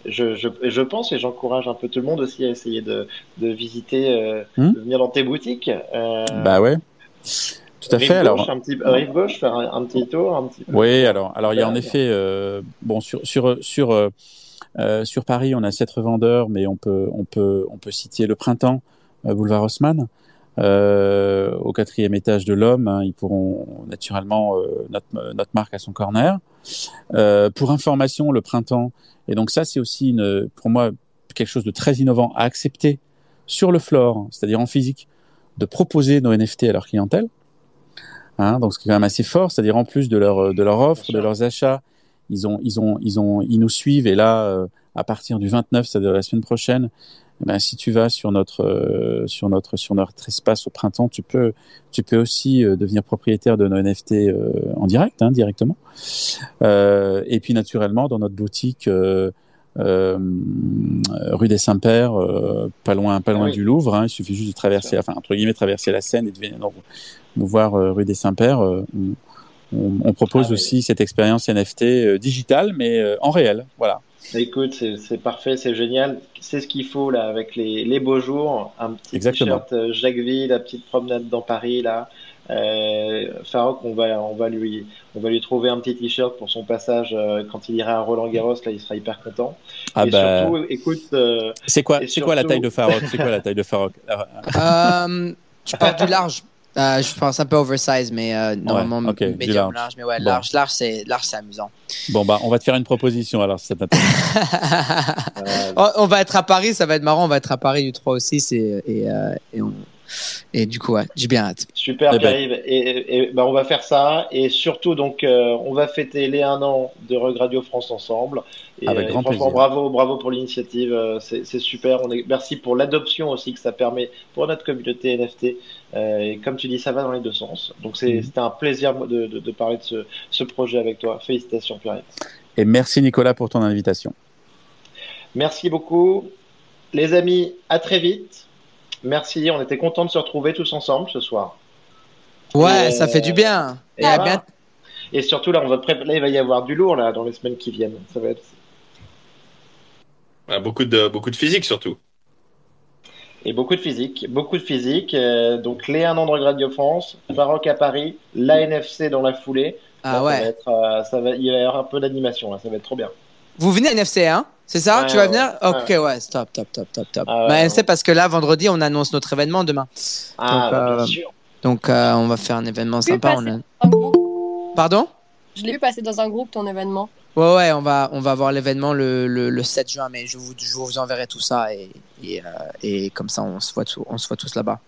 je, je, je pense et j'encourage un peu tout le monde aussi à essayer de, de visiter, euh, Hmm. de venir dans tes boutiques. Euh, Bah ouais, tout à rive fait. Alors, Gauche, un petit, rive gauche, faire un, un petit tour, un petit peu. Oui, alors, alors il y a en effet, euh, bon, sur sur sur euh, sur Paris, on a sept revendeurs, mais on peut on peut on peut citer le Printemps, euh, boulevard Haussmann, euh, au quatrième étage de l'Homme. hein, ils pourront naturellement euh, notre notre marque à son corner. Euh, pour information, le Printemps, et donc ça c'est aussi une pour moi quelque chose de très innovant à accepter sur le floor, c'est-à-dire en physique, de proposer nos NFT à leur clientèle. Hein, donc, ce qui est quand même assez fort, c'est-à-dire en plus de leur de leur offre, de leurs achats, ils ont ils ont ils ont ils nous suivent et là euh, à partir du 29, c'est-à-dire la semaine prochaine, ben, si tu vas sur notre euh, sur notre sur notre espace au printemps, tu peux tu peux aussi euh, devenir propriétaire de nos NFT euh, en direct, hein, directement. Euh, et puis naturellement dans notre boutique. Euh, euh, rue des Saints-Pères, euh, pas loin, pas Ah loin oui. du Louvre. Hein, il suffit juste de traverser, enfin entre guillemets, traverser la Seine et de venir nous, voir rue des Saints-Pères. euh, on, on- on propose Ah oui. aussi cette expérience NFT digitale, mais euh, en réel. Voilà. Écoute, c'est c'est parfait, c'est génial. C'est ce qu'il faut là avec les, les beaux jours. Un petit Exactement. t-shirt euh, Jacques Ville, la petite promenade dans Paris là. Euh, Farok, on va, on va lui, on va lui trouver un petit t-shirt pour son passage euh, quand il ira à Roland Garros. Là, il sera hyper content. Ah et bah, surtout, écoute, euh, c'est quoi, c'est quoi la taille de Farok C'est quoi la taille de Farok Euh, tu parles du large. Euh, je pense un peu oversize, mais euh, normalement médium large. large. Mais ouais, Bon. large, large, c'est large, c'est amusant. Bon bah, on va te faire une proposition alors si ça t'intéresse. euh, on, on va être à Paris, ça va être marrant. On va être à Paris du 3 au 6 et, et, euh, et, on- et du coup, ouais, j'ai bien hâte. super Eh ben. Pierre-Yves. Et, bah, on va faire ça. Et surtout, donc, euh, on va fêter les un an de Rug Radio France ensemble. Et, Avec euh, grand franchement, plaisir. bravo, bravo pour l'initiative. euh, C'est c'est super. On est, merci pour l'adoption aussi que ça permet pour notre communauté NFT. Euh, et comme tu dis, ça va dans les deux sens. Donc, c'est- Mhm. c'était un plaisir de, de, de parler de ce, ce projet avec toi. Félicitations, Pierre. Et merci Nicolas pour ton invitation. Merci beaucoup. Les amis, à très vite. Merci. On était contents de se retrouver tous ensemble ce soir. Ouais, Et, ça fait du bien. Et Et, à voilà. bientôt. Et surtout, là, on va pré- là, il va y avoir du lourd là, dans les semaines qui viennent. Ça va être beaucoup de beaucoup de physique surtout. Et beaucoup de physique, beaucoup de physique. Euh, donc les 1 an de Radio France, Farok à Paris, l'ANFC dans la foulée. Là, Ah ça va ouais. être, euh, ça va, il va y avoir un peu d'animation, là, ça va être trop bien. Vous venez à NFC, hein? C'est ça? Ouais, Tu vas venir? Ok, ouais, stop, top, top, top, top. Ah ouais, bah, ouais. NFC parce que là, vendredi, on annonce notre événement demain. Ah, Donc, bah, bien euh, sûr. Donc, euh, on va faire un événement sympa. on a-. Pardon? Je l'ai vu passer dans un groupe ton événement. Ouais, ouais, on va, on va avoir l'événement le, le, le 7 juin, mais je vous, je vous enverrai tout ça et, et, euh, et comme ça, on se voit, tout- on se voit tous là-bas.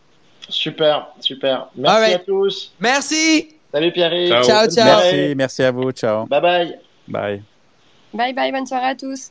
Super, super. Merci Alright. à tous. Merci Salut Pierre. Ciao. Ciao, ciao. Merci, merci à vous. Ciao. Bye bye. Bye. Bye bye, bonne soirée à tous.